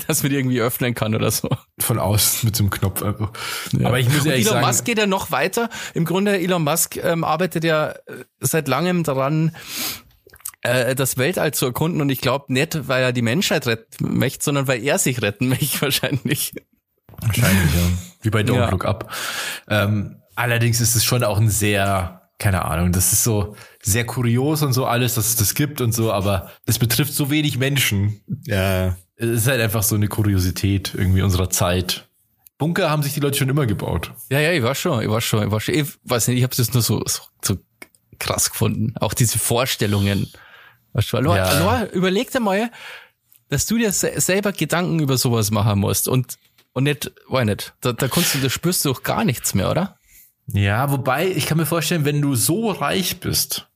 [SPEAKER 3] dass man die irgendwie öffnen kann oder so.
[SPEAKER 1] Von außen mit so einem Knopf einfach.
[SPEAKER 3] Ja.
[SPEAKER 1] Aber ich muss ehrlich
[SPEAKER 3] Elon
[SPEAKER 1] sagen,
[SPEAKER 3] Musk geht ja noch weiter. Im Grunde, Elon Musk ähm, arbeitet ja äh, seit langem daran, äh, das Weltall zu erkunden. Und ich glaube nicht, weil er die Menschheit retten möchte, sondern weil er sich retten *laughs* möchte wahrscheinlich.
[SPEAKER 1] Wahrscheinlich, ja. Wie bei Don't
[SPEAKER 3] Ja.
[SPEAKER 1] Look Up. Ähm, allerdings ist es schon auch ein sehr, keine Ahnung, das ist so sehr kurios und so alles, dass es das gibt und so, aber es betrifft so wenig Menschen.
[SPEAKER 2] Ja,
[SPEAKER 1] Es ist halt einfach so eine Kuriosität irgendwie unserer Zeit. Bunker haben sich die Leute schon immer gebaut.
[SPEAKER 3] Ja, ja, ich war schon, ich war schon, ich war schon. Ich weiß nicht, ich habe das nur so, so, so krass gefunden. Auch diese Vorstellungen. Weißt du, Alor,
[SPEAKER 1] Ja.
[SPEAKER 3] Alor, überleg dir mal, dass du dir se selber Gedanken über sowas machen musst und und nicht, weiß nicht, da, da kannst du, da spürst du auch gar nichts mehr, oder?
[SPEAKER 1] Ja, wobei, ich kann mir vorstellen, wenn du so reich bist,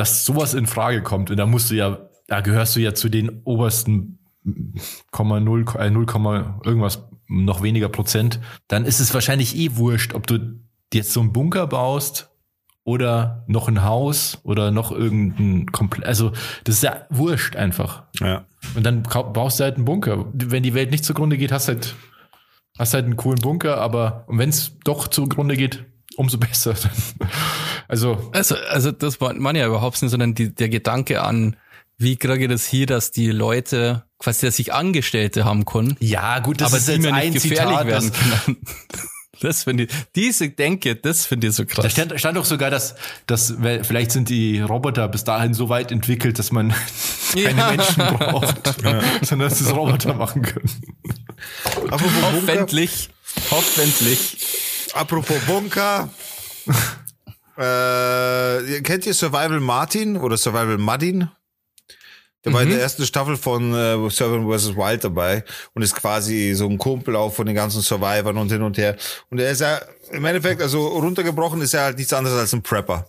[SPEAKER 1] dass sowas in Frage kommt, und da musst du ja, da gehörst du ja zu den obersten Komma null, äh, 0, Komma irgendwas, noch weniger Prozent, dann ist es wahrscheinlich eh wurscht, ob du jetzt so einen Bunker baust oder noch ein Haus oder noch irgendein komplett, also das ist ja wurscht einfach.
[SPEAKER 2] ja.
[SPEAKER 1] Und dann baust du halt einen Bunker. Wenn die Welt nicht zugrunde geht, hast halt, hast halt einen coolen Bunker, aber wenn es doch zugrunde geht, umso besser. Also,
[SPEAKER 3] Also, also das war man ja überhaupt nicht, sondern die, der Gedanke an, wie kriege ich das hier, dass die Leute, quasi, dass sich Angestellte haben können,
[SPEAKER 1] ja, gut,
[SPEAKER 3] aber die mir nicht gefährlich
[SPEAKER 1] Zitat,
[SPEAKER 3] werden
[SPEAKER 1] das,
[SPEAKER 3] können. *laughs* Das finde ich, diese Denke, das finde ich so krass.
[SPEAKER 1] da stand, stand doch sogar, dass, dass vielleicht sind die Roboter bis dahin so weit entwickelt, dass man *laughs* keine
[SPEAKER 3] Ja.
[SPEAKER 1] Menschen braucht, *laughs* sondern dass es Roboter machen können.
[SPEAKER 2] Bunker,
[SPEAKER 3] Hoffentlich, hoffentlich.
[SPEAKER 2] Apropos Bunker. *laughs* äh, kennt ihr Survival Martin oder Survival Muddin? Der war in der ersten Staffel von äh, Survival vs. Wild dabei und ist quasi so ein Kumpel auch von den ganzen Survivern und hin und her. Und er ist ja im Endeffekt, also runtergebrochen ist er halt nichts anderes als ein Prepper.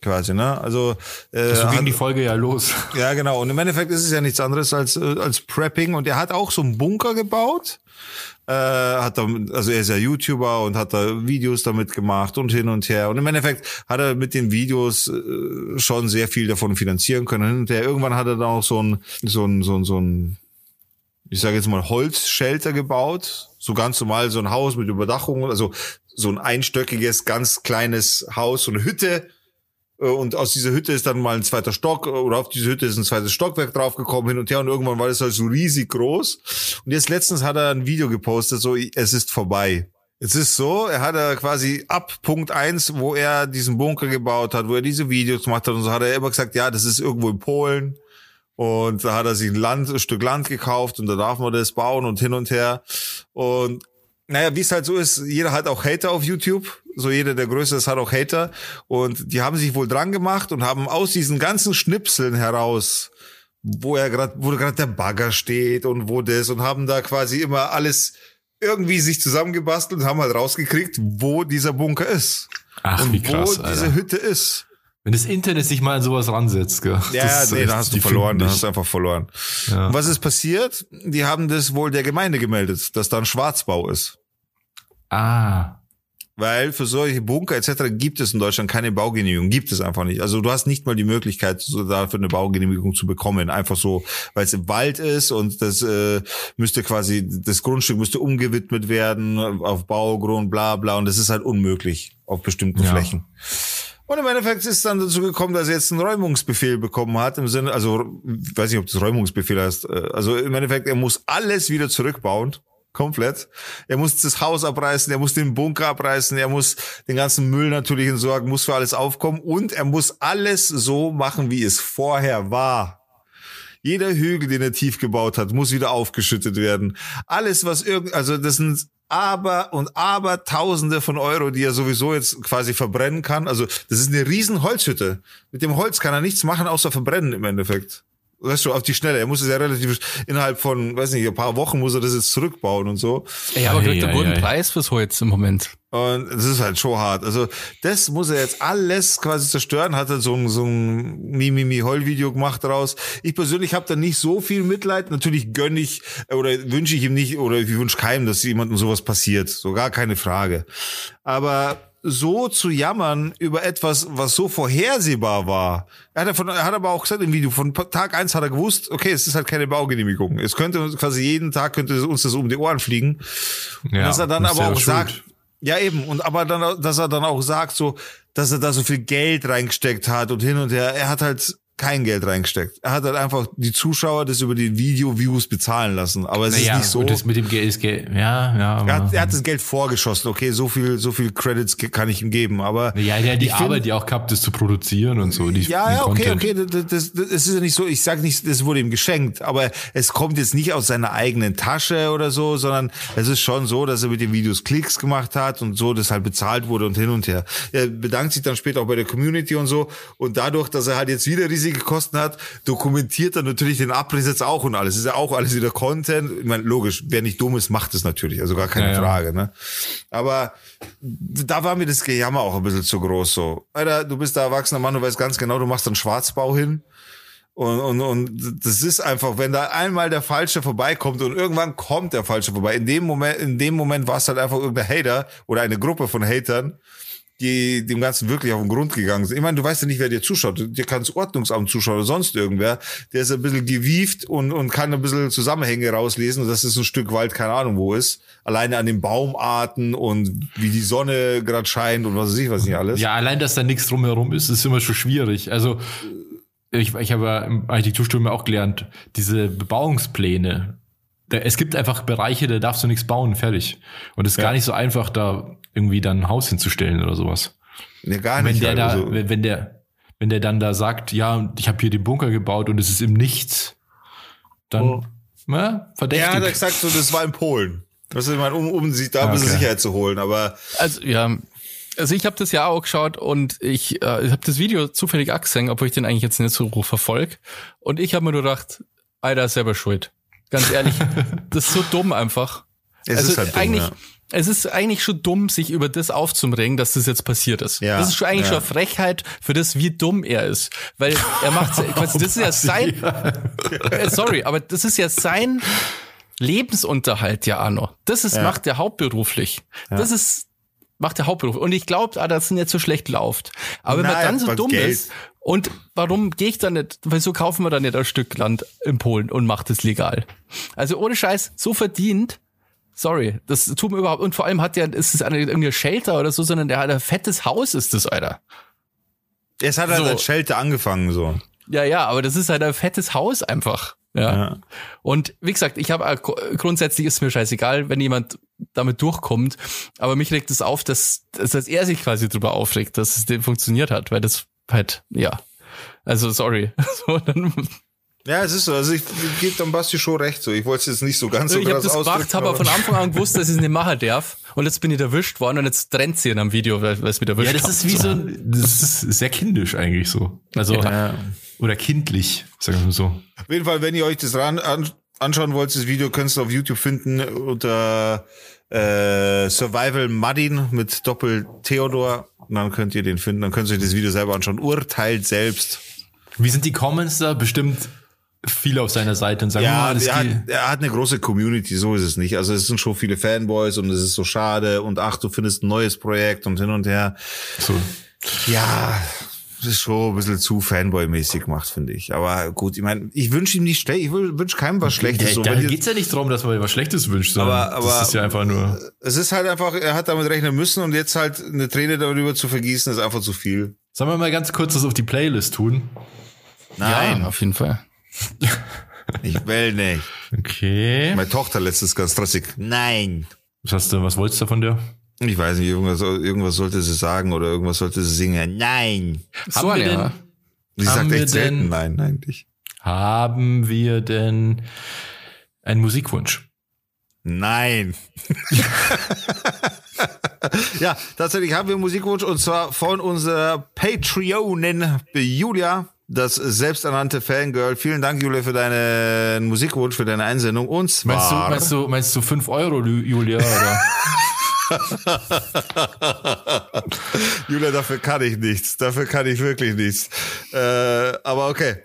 [SPEAKER 2] quasi, ne? Also äh,
[SPEAKER 1] So ging die Folge ja los. *laughs*
[SPEAKER 2] ja, genau. Und im Endeffekt ist es ja nichts anderes als, äh, als Prepping. Und er hat auch so einen Bunker gebaut. Äh, hat da, also er ist ja YouTuber und hat da Videos damit gemacht und hin und her. Und im Endeffekt hat er mit den Videos äh, schon sehr viel davon finanzieren können. Hin und her. Irgendwann hat er dann auch so ein, so ein, so ein, so ein ich sage jetzt mal Holzshelter gebaut, so ganz normal so ein Haus mit Überdachung, also so ein einstöckiges, ganz kleines Haus, so eine Hütte. Äh, Und aus dieser Hütte ist dann mal ein zweiter Stock äh, oder auf diese Hütte ist ein zweites Stockwerk draufgekommen hin und her und irgendwann war das halt so riesig groß. Und jetzt letztens hat er ein Video gepostet, so es ist vorbei. Es ist so, er hat er quasi ab Punkt eins, wo er diesen Bunker gebaut hat, wo er diese Videos gemacht hat und so hat er immer gesagt, ja, das ist irgendwo in Polen. Und da hat er sich ein Land, ein Stück Land gekauft und da darf man das bauen und hin und her. Und naja, wie es halt so ist, jeder hat auch Hater auf YouTube. So jeder, der größer ist, hat auch Hater. Und die haben sich wohl dran gemacht und haben aus diesen ganzen Schnipseln heraus, wo er gerade, wo gerade der Bagger steht und wo das und haben da quasi immer alles irgendwie sich zusammengebastelt und haben halt rausgekriegt, wo dieser Bunker ist.
[SPEAKER 1] Ach,
[SPEAKER 2] und
[SPEAKER 1] wie krass,
[SPEAKER 2] wo
[SPEAKER 1] Alter.
[SPEAKER 2] diese Hütte ist.
[SPEAKER 1] Wenn das Internet sich mal an sowas ransetzt, gell?
[SPEAKER 2] Ja,
[SPEAKER 1] Das
[SPEAKER 2] nee, da hast du verloren, da hast du einfach verloren.
[SPEAKER 1] Ja.
[SPEAKER 2] Was ist passiert? Die haben das wohl der Gemeinde gemeldet, dass da ein Schwarzbau ist.
[SPEAKER 1] Ah.
[SPEAKER 2] Weil für solche Bunker etc. gibt es in Deutschland keine Baugenehmigung, gibt es einfach nicht. Also du hast nicht mal die Möglichkeit, so dafür eine Baugenehmigung zu bekommen. Einfach so, weil es im Wald ist und das äh, müsste quasi, das Grundstück müsste umgewidmet werden auf Baugrund, bla bla. Und das ist halt unmöglich auf bestimmten
[SPEAKER 1] Ja.
[SPEAKER 2] Flächen. Und im Endeffekt ist es dann dazu gekommen, dass er jetzt einen Räumungsbefehl bekommen hat, im Sinne, also, ich weiß nicht, ob das Räumungsbefehl heißt, äh, also im Endeffekt, er muss alles wieder zurückbauen. Komplett. Er muss das Haus abreißen, er muss den Bunker abreißen, er muss den ganzen Müll natürlich entsorgen, muss für alles aufkommen und er muss alles so machen, wie es vorher war. Jeder Hügel, den er tief gebaut hat, muss wieder aufgeschüttet werden. Alles, was irgend, also das sind aber und aber Tausende von Euro, die er sowieso jetzt quasi verbrennen kann. Also das ist eine riesen Holzhütte. Mit dem Holz kann er nichts machen, außer verbrennen im Endeffekt. Weißt du, auf die Schnelle. Er muss es ja relativ innerhalb von, weiß nicht, ein paar Wochen muss er das jetzt zurückbauen und so.
[SPEAKER 3] Ey, aber kriegt
[SPEAKER 1] Ei,
[SPEAKER 3] er
[SPEAKER 1] ei,
[SPEAKER 3] guten
[SPEAKER 1] ei.
[SPEAKER 3] Preis fürs Holz im Moment.
[SPEAKER 2] Und das ist halt schon hart. Also das muss er jetzt alles quasi zerstören. Hat er so ein, so ein Mimimi-Heul-Video gemacht daraus. Ich persönlich habe da nicht so viel Mitleid. Natürlich gönne ich oder wünsche ich ihm nicht oder ich wünsche keinem, dass jemandem sowas passiert. So gar keine Frage. Aber so zu jammern über etwas, was so vorhersehbar war. Er hat, ja von, er hat aber auch gesagt im Video, von Tag eins hat er gewusst, okay, es ist halt keine Baugenehmigung. Es könnte quasi jeden Tag könnte uns das um die Ohren fliegen.
[SPEAKER 1] Ja,
[SPEAKER 2] dass er dann aber auch
[SPEAKER 1] schuld.
[SPEAKER 2] sagt, ja eben, und aber dann, dass er dann auch sagt, so, dass er da so viel Geld reingesteckt hat und hin und her. Er hat halt kein Geld reingesteckt. Er hat halt einfach die Zuschauer das über die Video-Views bezahlen lassen. Aber es
[SPEAKER 1] Naja,
[SPEAKER 2] ist nicht so.
[SPEAKER 1] und das mit dem Geld ist Geld. Ja, ja.
[SPEAKER 2] Er hat, er hat das Geld vorgeschossen. Okay, so viel, so viel Credits kann ich ihm geben. Aber
[SPEAKER 1] ja, der hat die
[SPEAKER 2] find-
[SPEAKER 1] Arbeit ja auch gehabt, das zu produzieren und so. Die,
[SPEAKER 2] ja, ja, okay, okay. Das, das, das ist ja nicht so. Ich sage nicht, das wurde ihm geschenkt, aber es kommt jetzt nicht aus seiner eigenen Tasche oder so, sondern es ist schon so, dass er mit den Videos Klicks gemacht hat und so, das halt bezahlt wurde und hin und her. Er bedankt sich dann später auch bei der Community und so. Und dadurch, dass er halt jetzt wieder riesige Kosten hat, dokumentiert er natürlich den Abriss jetzt auch und alles. Ist ja auch alles wieder Content. Ich meine, logisch, wer nicht dumm ist, macht es natürlich. Also gar keine
[SPEAKER 1] Ja, ja.
[SPEAKER 2] Frage, ne? Aber da war mir das Gejammer auch ein bisschen zu groß so. Alter, du bist der erwachsener Mann, du weißt ganz genau, du machst einen Schwarzbau hin. Und, und, und das ist einfach, wenn da einmal der Falsche vorbeikommt und irgendwann kommt der Falsche vorbei. In dem Moment, in dem Moment war es halt einfach irgendein Hater oder eine Gruppe von Hatern, die dem Ganzen wirklich auf den Grund gegangen sind. Ich meine, du weißt ja nicht, wer dir zuschaut. Dir kann das Ordnungsamt zuschauen oder sonst irgendwer. Der ist ein bisschen gewieft und, und kann ein bisschen Zusammenhänge rauslesen, dass es ein Stück Wald, keine Ahnung wo ist. Alleine an den Baumarten und wie die Sonne gerade scheint und was weiß ich, was nicht alles.
[SPEAKER 1] Ja, allein, dass da nichts drumherum ist, ist immer schon schwierig. Also, ich, ich habe ja im Architekturstudium auch gelernt, diese Bebauungspläne. Es gibt einfach Bereiche, da darfst du nichts bauen, fertig. Und es ist gar nicht so einfach, da irgendwie dann ein Haus hinzustellen oder sowas.
[SPEAKER 2] Nee, gar
[SPEAKER 1] Wenn
[SPEAKER 2] nicht.
[SPEAKER 1] der
[SPEAKER 2] halt.
[SPEAKER 1] da,
[SPEAKER 2] Also-
[SPEAKER 1] wenn, wenn der, wenn der dann da sagt, ja, ich habe hier den Bunker gebaut und es ist im Nichts, dann,
[SPEAKER 2] Oh.
[SPEAKER 1] na, verdächtig.
[SPEAKER 2] Ja, hat er gesagt, so, das war in Polen. Das ist, ich meine, um, um sich da ein bisschen
[SPEAKER 1] Okay.
[SPEAKER 2] Sicherheit zu holen, aber
[SPEAKER 3] Also ja, also ich habe das ja auch geschaut und ich, äh, habe das Video zufällig auch gesehen, obwohl ich den eigentlich jetzt nicht so verfolg. Und ich habe mir nur gedacht, Alter, selber schuld. Ganz ehrlich, *laughs* das ist so dumm einfach.
[SPEAKER 2] Es
[SPEAKER 3] also
[SPEAKER 2] ist halt dumm,
[SPEAKER 3] eigentlich,
[SPEAKER 2] ja.
[SPEAKER 3] Es ist eigentlich schon dumm, sich über das aufzuregen, dass das jetzt passiert ist.
[SPEAKER 2] Ja,
[SPEAKER 3] das ist schon eigentlich
[SPEAKER 2] ja.
[SPEAKER 3] schon eine Frechheit für das, wie dumm er ist. Weil er macht, *laughs* quasi, das ist ja sein, äh, sorry, aber das ist ja sein Lebensunterhalt ja noch. Das ist,
[SPEAKER 2] Ja.
[SPEAKER 3] macht er hauptberuflich. Das ist, macht er hauptberuflich. Und ich glaube, ah, dass es nicht so schlecht läuft. Aber wenn man
[SPEAKER 2] Nein,
[SPEAKER 3] dann so dumm
[SPEAKER 2] Geld.
[SPEAKER 3] ist, und warum gehe ich dann nicht, wieso kaufen wir dann nicht ein Stück Land in Polen und macht es legal? Also ohne Scheiß, so verdient, sorry, das tut mir überhaupt, und vor allem hat der, ist es eine, irgendein Shelter oder so, sondern der hat ein fettes Haus ist das, Alter.
[SPEAKER 2] Es hat halt
[SPEAKER 3] So.
[SPEAKER 2] als Schelte angefangen, so.
[SPEAKER 3] Ja, ja, aber das ist halt ein fettes Haus einfach. Ja.
[SPEAKER 2] Ja.
[SPEAKER 3] Und wie gesagt, ich habe grundsätzlich ist mir scheißegal, wenn jemand damit durchkommt, aber mich regt es auf, dass, dass dass er sich quasi drüber aufregt, dass es dem funktioniert hat, weil das halt, ja. Also sorry. *laughs* So, dann,
[SPEAKER 2] Ja, es ist so. Also ich, ich gebe dann Basti schon recht. So, ich wollte es jetzt nicht so ganz so
[SPEAKER 3] ich habe
[SPEAKER 2] krass
[SPEAKER 3] das gemacht, habe aber von Anfang an gewusst, dass ich es nicht machen darf. Und jetzt bin ich erwischt worden und jetzt trennt sie in einem Video, weil es wieder erwischt
[SPEAKER 1] Ja, das ist wie so, ein- das ist sehr kindisch eigentlich so. Also, oder kindlich, sagen wir mal so.
[SPEAKER 2] Auf jeden Fall, wenn ihr euch das ran, an, anschauen wollt, das Video könnt ihr auf YouTube finden unter äh, Survival Muddin mit Doppel Theodor. Und dann könnt ihr den finden. Dann könnt ihr euch das Video selber anschauen. Urteilt selbst.
[SPEAKER 1] Wie sind die Comments da? Bestimmt viele auf seiner Seite und sagen,
[SPEAKER 2] Ja,
[SPEAKER 1] oh, das
[SPEAKER 2] er hat, er hat eine große Community, so ist es nicht. Also es sind schon viele Fanboys und es ist so schade und ach, du findest ein neues Projekt und hin und her.
[SPEAKER 1] So.
[SPEAKER 2] Ja, das ist schon ein bisschen zu Fanboy-mäßig gemacht, finde ich. Aber gut, ich meine, ich wünsche ihm nicht schlecht, ich wünsche keinem was Schlechtes.
[SPEAKER 1] Ja,
[SPEAKER 2] so,
[SPEAKER 1] da geht's ja nicht darum, dass man was Schlechtes wünscht, sondern
[SPEAKER 2] Aber- aber-
[SPEAKER 1] das ist ja einfach nur.
[SPEAKER 2] es ist halt einfach, er hat damit rechnen müssen und jetzt halt eine Träne darüber zu vergießen, ist einfach zu viel.
[SPEAKER 1] Sollen wir mal ganz kurz das auf die Playlist tun?
[SPEAKER 3] ja, auf jeden Fall.
[SPEAKER 2] Ich will nicht.
[SPEAKER 1] Okay.
[SPEAKER 2] Meine Tochter letztes ganz stressig. Nein.
[SPEAKER 1] Was hast du, was wolltest du von der?
[SPEAKER 2] Ich weiß nicht, irgendwas, irgendwas sollte sie sagen oder irgendwas sollte sie singen. Nein.
[SPEAKER 3] So
[SPEAKER 1] Haben wir
[SPEAKER 3] eine,
[SPEAKER 1] denn-
[SPEAKER 3] ja.
[SPEAKER 2] Sie sagt echt selten
[SPEAKER 1] denn-
[SPEAKER 2] nein, eigentlich.
[SPEAKER 1] Haben wir denn einen Musikwunsch?
[SPEAKER 2] Nein. *laughs* ja, tatsächlich haben wir einen Musikwunsch und zwar von unserer Patreonin Julia, das selbsternannte Fangirl. Vielen Dank, Julia, für deinen Musikwunsch, für deine Einsendung. Und zwar.
[SPEAKER 1] Meinst du, meinst du, meinst du 5 Euro, Julia, oder? *laughs*
[SPEAKER 2] Julia, dafür kann ich nichts. Dafür kann ich wirklich nichts. Äh, aber okay.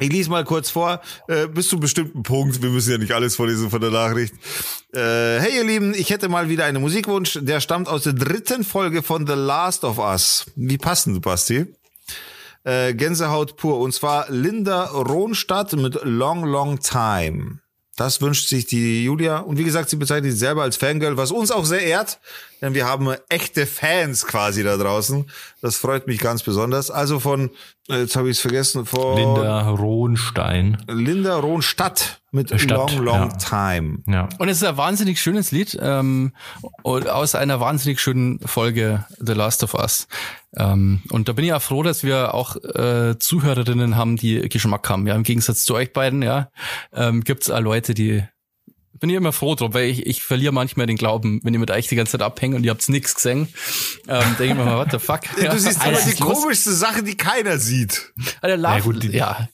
[SPEAKER 2] Ich lese mal kurz vor, äh, bis zu einem bestimmten Punkt. Wir müssen ja nicht alles vorlesen von der Nachricht. Äh, hey ihr Lieben, ich hätte mal wieder einen Musikwunsch, der stammt aus der dritten Folge von The Last of Us. Wie passend, Basti. Äh, Gänsehaut pur. Und zwar Linda Rohnstadt mit Long Long Time. Das wünscht sich die Julia. Und wie gesagt, sie bezeichnet sich selber als Fangirl, was uns auch sehr ehrt, denn wir haben echte Fans quasi da draußen. Das freut mich ganz besonders. Also von, jetzt habe ich es vergessen, von
[SPEAKER 1] Linda Rohnstein.
[SPEAKER 2] Linda Rohnstadt mit
[SPEAKER 1] Stadt,
[SPEAKER 2] Long Long
[SPEAKER 1] ja.
[SPEAKER 2] Time.
[SPEAKER 1] Ja.
[SPEAKER 3] Und es ist ein wahnsinnig schönes Lied ähm, aus einer wahnsinnig schönen Folge The Last of Us. Ähm, und da bin ich auch froh, dass wir auch äh, Zuhörerinnen haben, die Geschmack haben. Ja, im Gegensatz zu euch beiden, ja, ähm, gibt es auch Leute, die bin ich immer froh drum, weil ich, ich verliere manchmal den Glauben, wenn ihr mit euch die ganze Zeit abhängt und ihr habt's nix gesehen. Ähm, denke ich mir mal, what the fuck?
[SPEAKER 2] Du siehst *laughs* immer
[SPEAKER 3] was
[SPEAKER 2] die komischste Sache, die keiner sieht.
[SPEAKER 3] Alter, Love,
[SPEAKER 1] Ja, gut, die-
[SPEAKER 3] ja,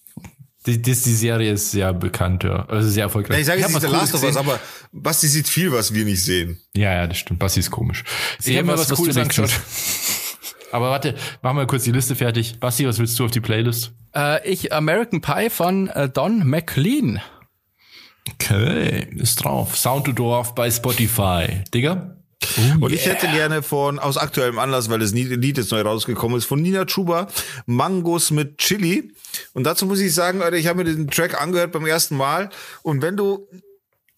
[SPEAKER 1] Die, die, die Serie ist sehr bekannt, ja. Also sehr erfolgreich.
[SPEAKER 2] Ja, ich sage jetzt nicht
[SPEAKER 1] was
[SPEAKER 2] The Last of Us, aber Basti sieht viel, was wir nicht sehen.
[SPEAKER 1] Ja, ja, das stimmt. Basti ist komisch. Ich
[SPEAKER 3] Seh
[SPEAKER 1] habe mir
[SPEAKER 3] was,
[SPEAKER 1] was
[SPEAKER 3] was
[SPEAKER 1] Cooles angeschaut. *laughs* Aber warte, machen wir kurz die Liste fertig. Basti, was willst du auf die Playlist?
[SPEAKER 3] äh, ich American Pie von äh, Don McLean.
[SPEAKER 1] Okay, ist drauf. Sound to Dorf bei Spotify. Digga?
[SPEAKER 2] Und ich hätte gerne von, aus aktuellem Anlass, weil das Lied jetzt neu rausgekommen ist, von Nina Chuba, Mangos mit Chili. Und dazu muss ich sagen, Alter, ich habe mir den Track angehört beim ersten Mal. Und wenn du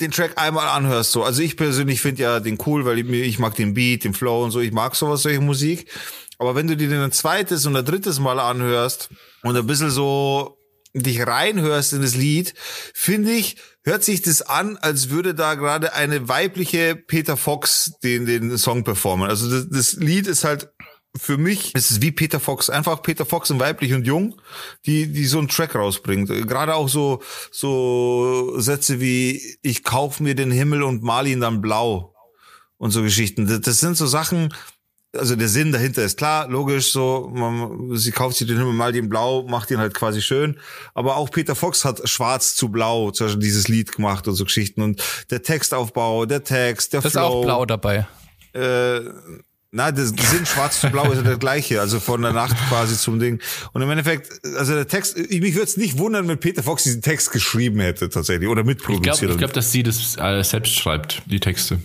[SPEAKER 2] den Track einmal anhörst, so, also ich persönlich finde ja den cool, weil ich, ich mag den Beat, den Flow und so, ich mag sowas, solche Musik. Aber wenn du dir den ein zweites und ein drittes Mal anhörst und ein bisschen so dich reinhörst in das Lied, finde ich, hört sich das an, als würde da gerade eine weibliche Peter Fox den, den Song performen. Also das, das Lied ist halt für mich, es ist wie Peter Fox, einfach Peter Fox in weiblich und jung, die, die so einen Track rausbringt. Gerade auch so, so Sätze wie, ich kauf mir den Himmel und mal ihn dann blau und so Geschichten. Das, das sind so Sachen, also der Sinn dahinter ist klar, logisch, so, man, sie kauft sich den Himmel, mal den blau, macht ihn halt quasi schön. Aber auch Peter Fox hat schwarz zu blau, zum Beispiel dieses Lied gemacht und so Geschichten. Und der Textaufbau, der Text, der
[SPEAKER 3] Das ist
[SPEAKER 2] Flow.
[SPEAKER 3] auch blau dabei.
[SPEAKER 2] Äh, na, der Sinn schwarz zu blau ist ja der gleiche, also von der Nacht quasi zum Ding. Und im Endeffekt, also der Text, ich- mich würde es nicht wundern, wenn Peter Fox diesen Text geschrieben hätte tatsächlich oder
[SPEAKER 1] Ich
[SPEAKER 2] mitproduziert.
[SPEAKER 1] glaube, ich glaub, dass sie das äh, selbst schreibt, die Texte.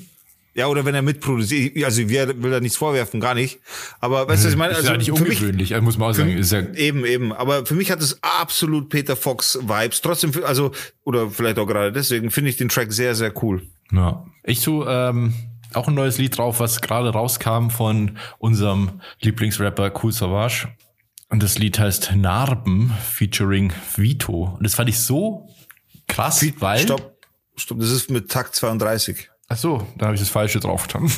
[SPEAKER 2] Ja, oder wenn er mitproduziert. Also ich will da nichts vorwerfen, gar nicht. Aber weißt du, was ich meine?
[SPEAKER 1] Das ist
[SPEAKER 2] Also
[SPEAKER 1] ja nicht
[SPEAKER 2] für mich,
[SPEAKER 1] ungewöhnlich, also muss man auch sagen. Ist ja,
[SPEAKER 2] Eben, eben. Aber für mich hat es absolut Peter Fox Vibes. Trotzdem, also, oder vielleicht auch gerade deswegen finde ich den Track sehr, sehr cool.
[SPEAKER 1] ja. Ich tue ähm, auch ein neues Lied drauf, was gerade rauskam von unserem Lieblingsrapper Cool Savage. Und das Lied heißt Narben featuring Vito. Und das fand ich so krass, weil...
[SPEAKER 2] Stopp, stopp, das ist mit Takt 32.
[SPEAKER 1] Ach so, da habe ich das Falsche drauf getan. *laughs*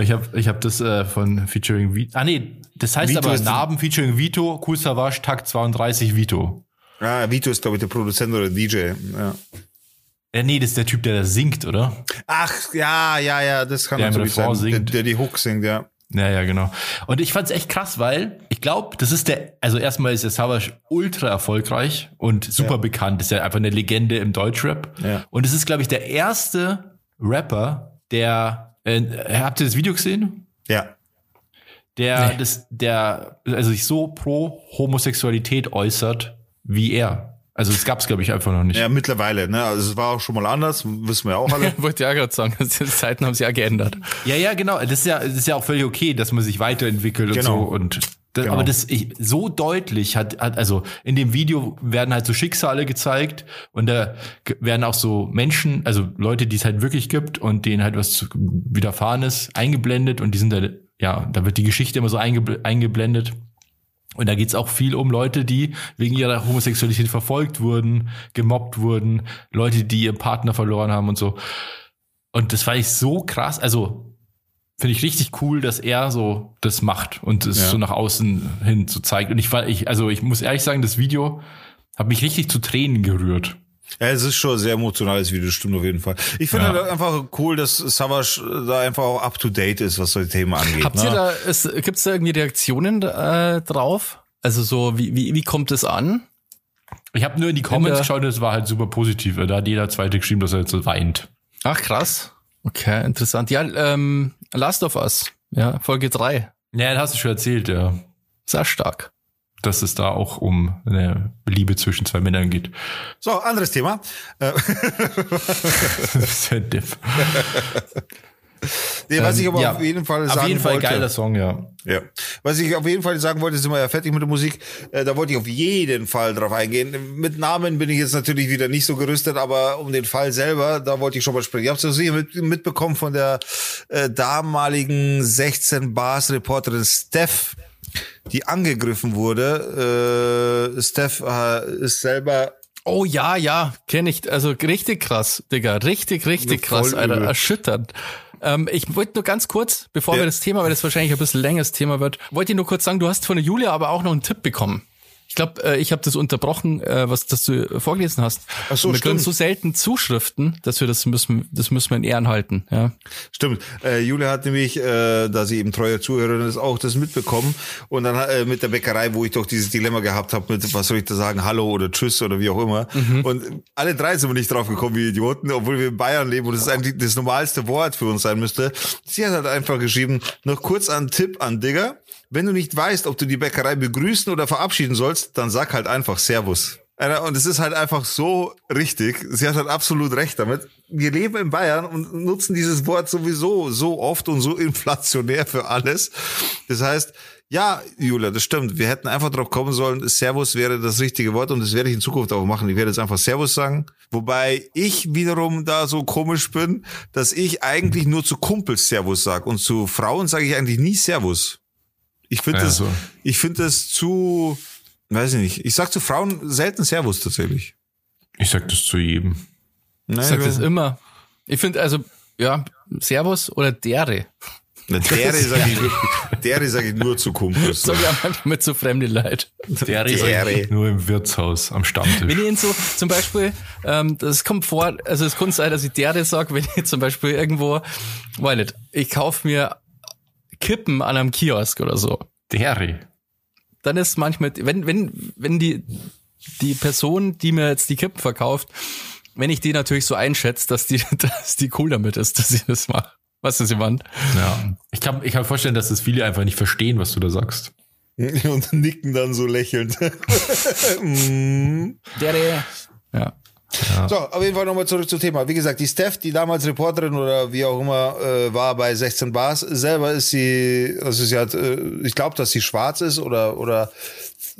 [SPEAKER 1] ich habe ich hab das äh, von Featuring Vito. Ah nee, das heißt
[SPEAKER 2] Vito
[SPEAKER 1] aber Narben Featuring Vito, Cool Savage, Takt 32 Vito.
[SPEAKER 2] Ah, Vito ist, glaube ich, der Produzent oder DJ. Ja.
[SPEAKER 1] Äh, nee, das ist der Typ, der da singt, oder?
[SPEAKER 2] Ach, ja, ja, ja, das kann
[SPEAKER 1] Der im
[SPEAKER 2] natürlich sein.
[SPEAKER 1] Refrain
[SPEAKER 2] Der,
[SPEAKER 1] singt.
[SPEAKER 2] der die Hook singt, ja.
[SPEAKER 1] Ja, ja, genau. Und ich fand's echt krass, weil ich glaube, das ist der, also erstmal ist der Savage ultra erfolgreich und super bekannt. Ist ja einfach eine Legende im Deutschrap.
[SPEAKER 2] Ja.
[SPEAKER 1] Und es ist, glaube ich, der erste Rapper, der, äh, habt ihr das Video gesehen?
[SPEAKER 2] Ja.
[SPEAKER 1] der das, der also sich so pro Homosexualität äußert wie er. Also es gab es glaube ich einfach noch nicht.
[SPEAKER 2] Ja, mittlerweile, ne? Also es war auch schon mal anders, wissen wir ja auch alle. *laughs*
[SPEAKER 3] Wollte ja gerade sagen, *laughs* die Zeiten haben sich ja geändert.
[SPEAKER 1] Ja, ja, genau. Das ist ja, das ist ja auch völlig okay, dass man sich weiterentwickelt
[SPEAKER 2] Genau.
[SPEAKER 1] und so. Und das,
[SPEAKER 2] Genau.
[SPEAKER 1] aber das ich, so deutlich hat, hat, also in dem Video werden halt so Schicksale gezeigt und da werden auch so Menschen, also Leute, die es halt wirklich gibt und denen halt was zu, widerfahren ist, eingeblendet und die sind da, ja, da wird die Geschichte immer so eingebl eingeblendet. Und da geht's auch viel um Leute, die wegen ihrer Homosexualität verfolgt wurden, gemobbt wurden, Leute, die ihren Partner verloren haben und so. Und das fand ich so krass. Also finde ich richtig cool, dass er so das macht und es
[SPEAKER 2] Ja.
[SPEAKER 1] so nach außen hin so zeigt. Und ich war, ich, also ich muss ehrlich sagen, das Video hat mich richtig zu Tränen gerührt.
[SPEAKER 2] Ja, es ist schon ein sehr emotionales Video, das stimmt auf jeden Fall. Ich finde
[SPEAKER 1] Ja.
[SPEAKER 2] halt einfach cool, dass Savage da einfach auch up to date ist, was solche Themen angeht.
[SPEAKER 3] Habt
[SPEAKER 2] ne?
[SPEAKER 3] ihr da, ist, gibt's da irgendwie Reaktionen äh, drauf? Also so, wie, wie, wie kommt es an?
[SPEAKER 1] Ich habe nur in die Comments geschaut und es war halt super positiv. Da hat jeder zweite geschrieben, dass er jetzt so weint.
[SPEAKER 3] Ach, krass. Okay, interessant. Ja, ähm, Last of Us, ja, Folge 3.
[SPEAKER 1] Ja, das hast du schon erzählt, ja.
[SPEAKER 3] Sehr stark.
[SPEAKER 1] Dass es da auch um eine Liebe zwischen zwei Männern geht.
[SPEAKER 2] So, anderes Thema. Äh,
[SPEAKER 1] Das ist ja diff.
[SPEAKER 2] nee, was
[SPEAKER 1] Ähm,
[SPEAKER 2] ich aber
[SPEAKER 1] ja.
[SPEAKER 2] auf jeden Fall sagen
[SPEAKER 1] Auf jeden Fall
[SPEAKER 2] wollte.
[SPEAKER 1] geiler Song, ja.
[SPEAKER 2] Ja. Was ich auf jeden Fall sagen wollte, sind wir ja fertig mit der Musik. Äh, da wollte ich auf jeden Fall drauf eingehen. Mit Namen bin ich jetzt natürlich wieder nicht so gerüstet, aber um den Fall selber, da wollte ich schon mal sprechen. Ich habe es sicher mit, mitbekommen von der äh, damaligen 16 Bars Reporterin Steph, die angegriffen wurde. Äh, Steph äh, ist selber
[SPEAKER 3] Oh ja, ja, kenne ich. Also richtig krass, Digga. Richtig, richtig
[SPEAKER 2] Ja,
[SPEAKER 3] krass, Alter.
[SPEAKER 2] übel.
[SPEAKER 3] Erschütternd. Ähm, ich wollte nur ganz kurz, bevor
[SPEAKER 2] Ja.
[SPEAKER 3] wir das Thema, weil das wahrscheinlich ein bisschen längeres Thema wird, wollte ich nur kurz sagen, du hast von der Julia aber auch noch einen Tipp bekommen. Ich glaube, äh, ich habe das unterbrochen, äh, was das du äh, vorgelesen hast.
[SPEAKER 2] Ach so,
[SPEAKER 3] wir kriegen
[SPEAKER 2] stimmt.
[SPEAKER 3] so selten Zuschriften, dass wir das müssen, das müssen wir in Ehren halten. Ja.
[SPEAKER 2] Stimmt. Äh, Julia hat nämlich, äh, da sie eben treue Zuhörerin ist, auch das mitbekommen. Und dann äh, mit der Bäckerei, wo ich doch dieses Dilemma gehabt habe mit, was soll ich da sagen, Hallo oder Tschüss oder wie auch immer. Und alle drei sind wir nicht drauf gekommen wie Idioten, obwohl wir in Bayern leben und es eigentlich das normalste Wort für uns sein müsste. Sie hat halt einfach geschrieben, noch kurz ein Tipp an Digger. Wenn du nicht weißt, ob du die Bäckerei begrüßen oder verabschieden sollst, dann sag halt einfach Servus. Alter, Und es ist halt einfach so richtig. Sie hat halt absolut recht damit. Wir leben in Bayern und nutzen dieses Wort sowieso so oft und so inflationär für alles. Das heißt, ja, Julia, das stimmt. Wir hätten einfach drauf kommen sollen, Servus wäre das richtige Wort und das werde ich in Zukunft auch machen. Ich werde jetzt einfach Servus sagen. Wobei ich wiederum da so komisch bin, dass ich eigentlich nur zu Kumpels Servus sag und zu Frauen sage ich eigentlich nie Servus. Ich finde
[SPEAKER 1] Ja,
[SPEAKER 2] das,
[SPEAKER 1] so.
[SPEAKER 2] ich finde das zu, weiß ich nicht. Ich sag zu Frauen selten Servus tatsächlich.
[SPEAKER 1] Ich sag das zu jedem.
[SPEAKER 2] Nein,
[SPEAKER 3] Ich sag das immer. Ich finde also, ja, Servus oder Dere.
[SPEAKER 2] Na, dere sage ich, wirklich- dere sag ich nur zu Kumpels.
[SPEAKER 3] Sag ich auch manchmal mit so fremde Leid.
[SPEAKER 1] Der
[SPEAKER 2] Dere.
[SPEAKER 1] nur im Wirtshaus am Stammtisch.
[SPEAKER 3] Wenn ich ihn so, zum Beispiel, ähm, das kommt vor, also es kann sein, dass ich Dere sag, wenn ich zum Beispiel irgendwo, weiß nicht, ich kauf mir Kippen an einem Kiosk oder so.
[SPEAKER 1] Deri.
[SPEAKER 3] Dann ist manchmal, wenn, wenn, wenn die, die Person, die mir jetzt die Kippen verkauft, wenn ich die natürlich so einschätze, dass die, *laughs* dass die cool damit ist, dass ich das mache. Was ist jemand?
[SPEAKER 1] Ja. Ich kann, ich kann mir vorstellen, dass das viele einfach nicht verstehen, was du da sagst. *laughs*
[SPEAKER 2] Und nicken dann so lächelnd. *laughs* Mm.
[SPEAKER 3] Der, ja.
[SPEAKER 2] So, auf jeden Fall nochmal zurück zum Thema. Wie gesagt, die Steph, die damals Reporterin oder wie auch immer äh, war bei 16 Bars, selber ist sie, also sie hat, äh, ich glaube, dass sie schwarz ist oder oder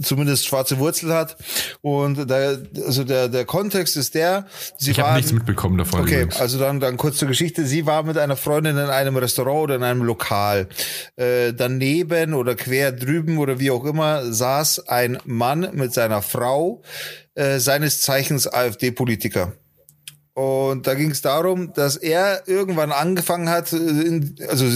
[SPEAKER 2] zumindest schwarze Wurzel hat. Und da, also der der Kontext ist der, sie
[SPEAKER 1] Ich habe nichts mitbekommen davon.
[SPEAKER 2] Okay,
[SPEAKER 1] übrigens.
[SPEAKER 2] also dann, dann kurz zur Geschichte. Sie war mit einer Freundin in einem Restaurant oder in einem Lokal. Äh, daneben oder quer drüben oder wie auch immer saß ein Mann mit seiner Frau, äh, seines Zeichens AfD-Politiker. Und da ging es darum, dass er irgendwann angefangen hat, äh, in, also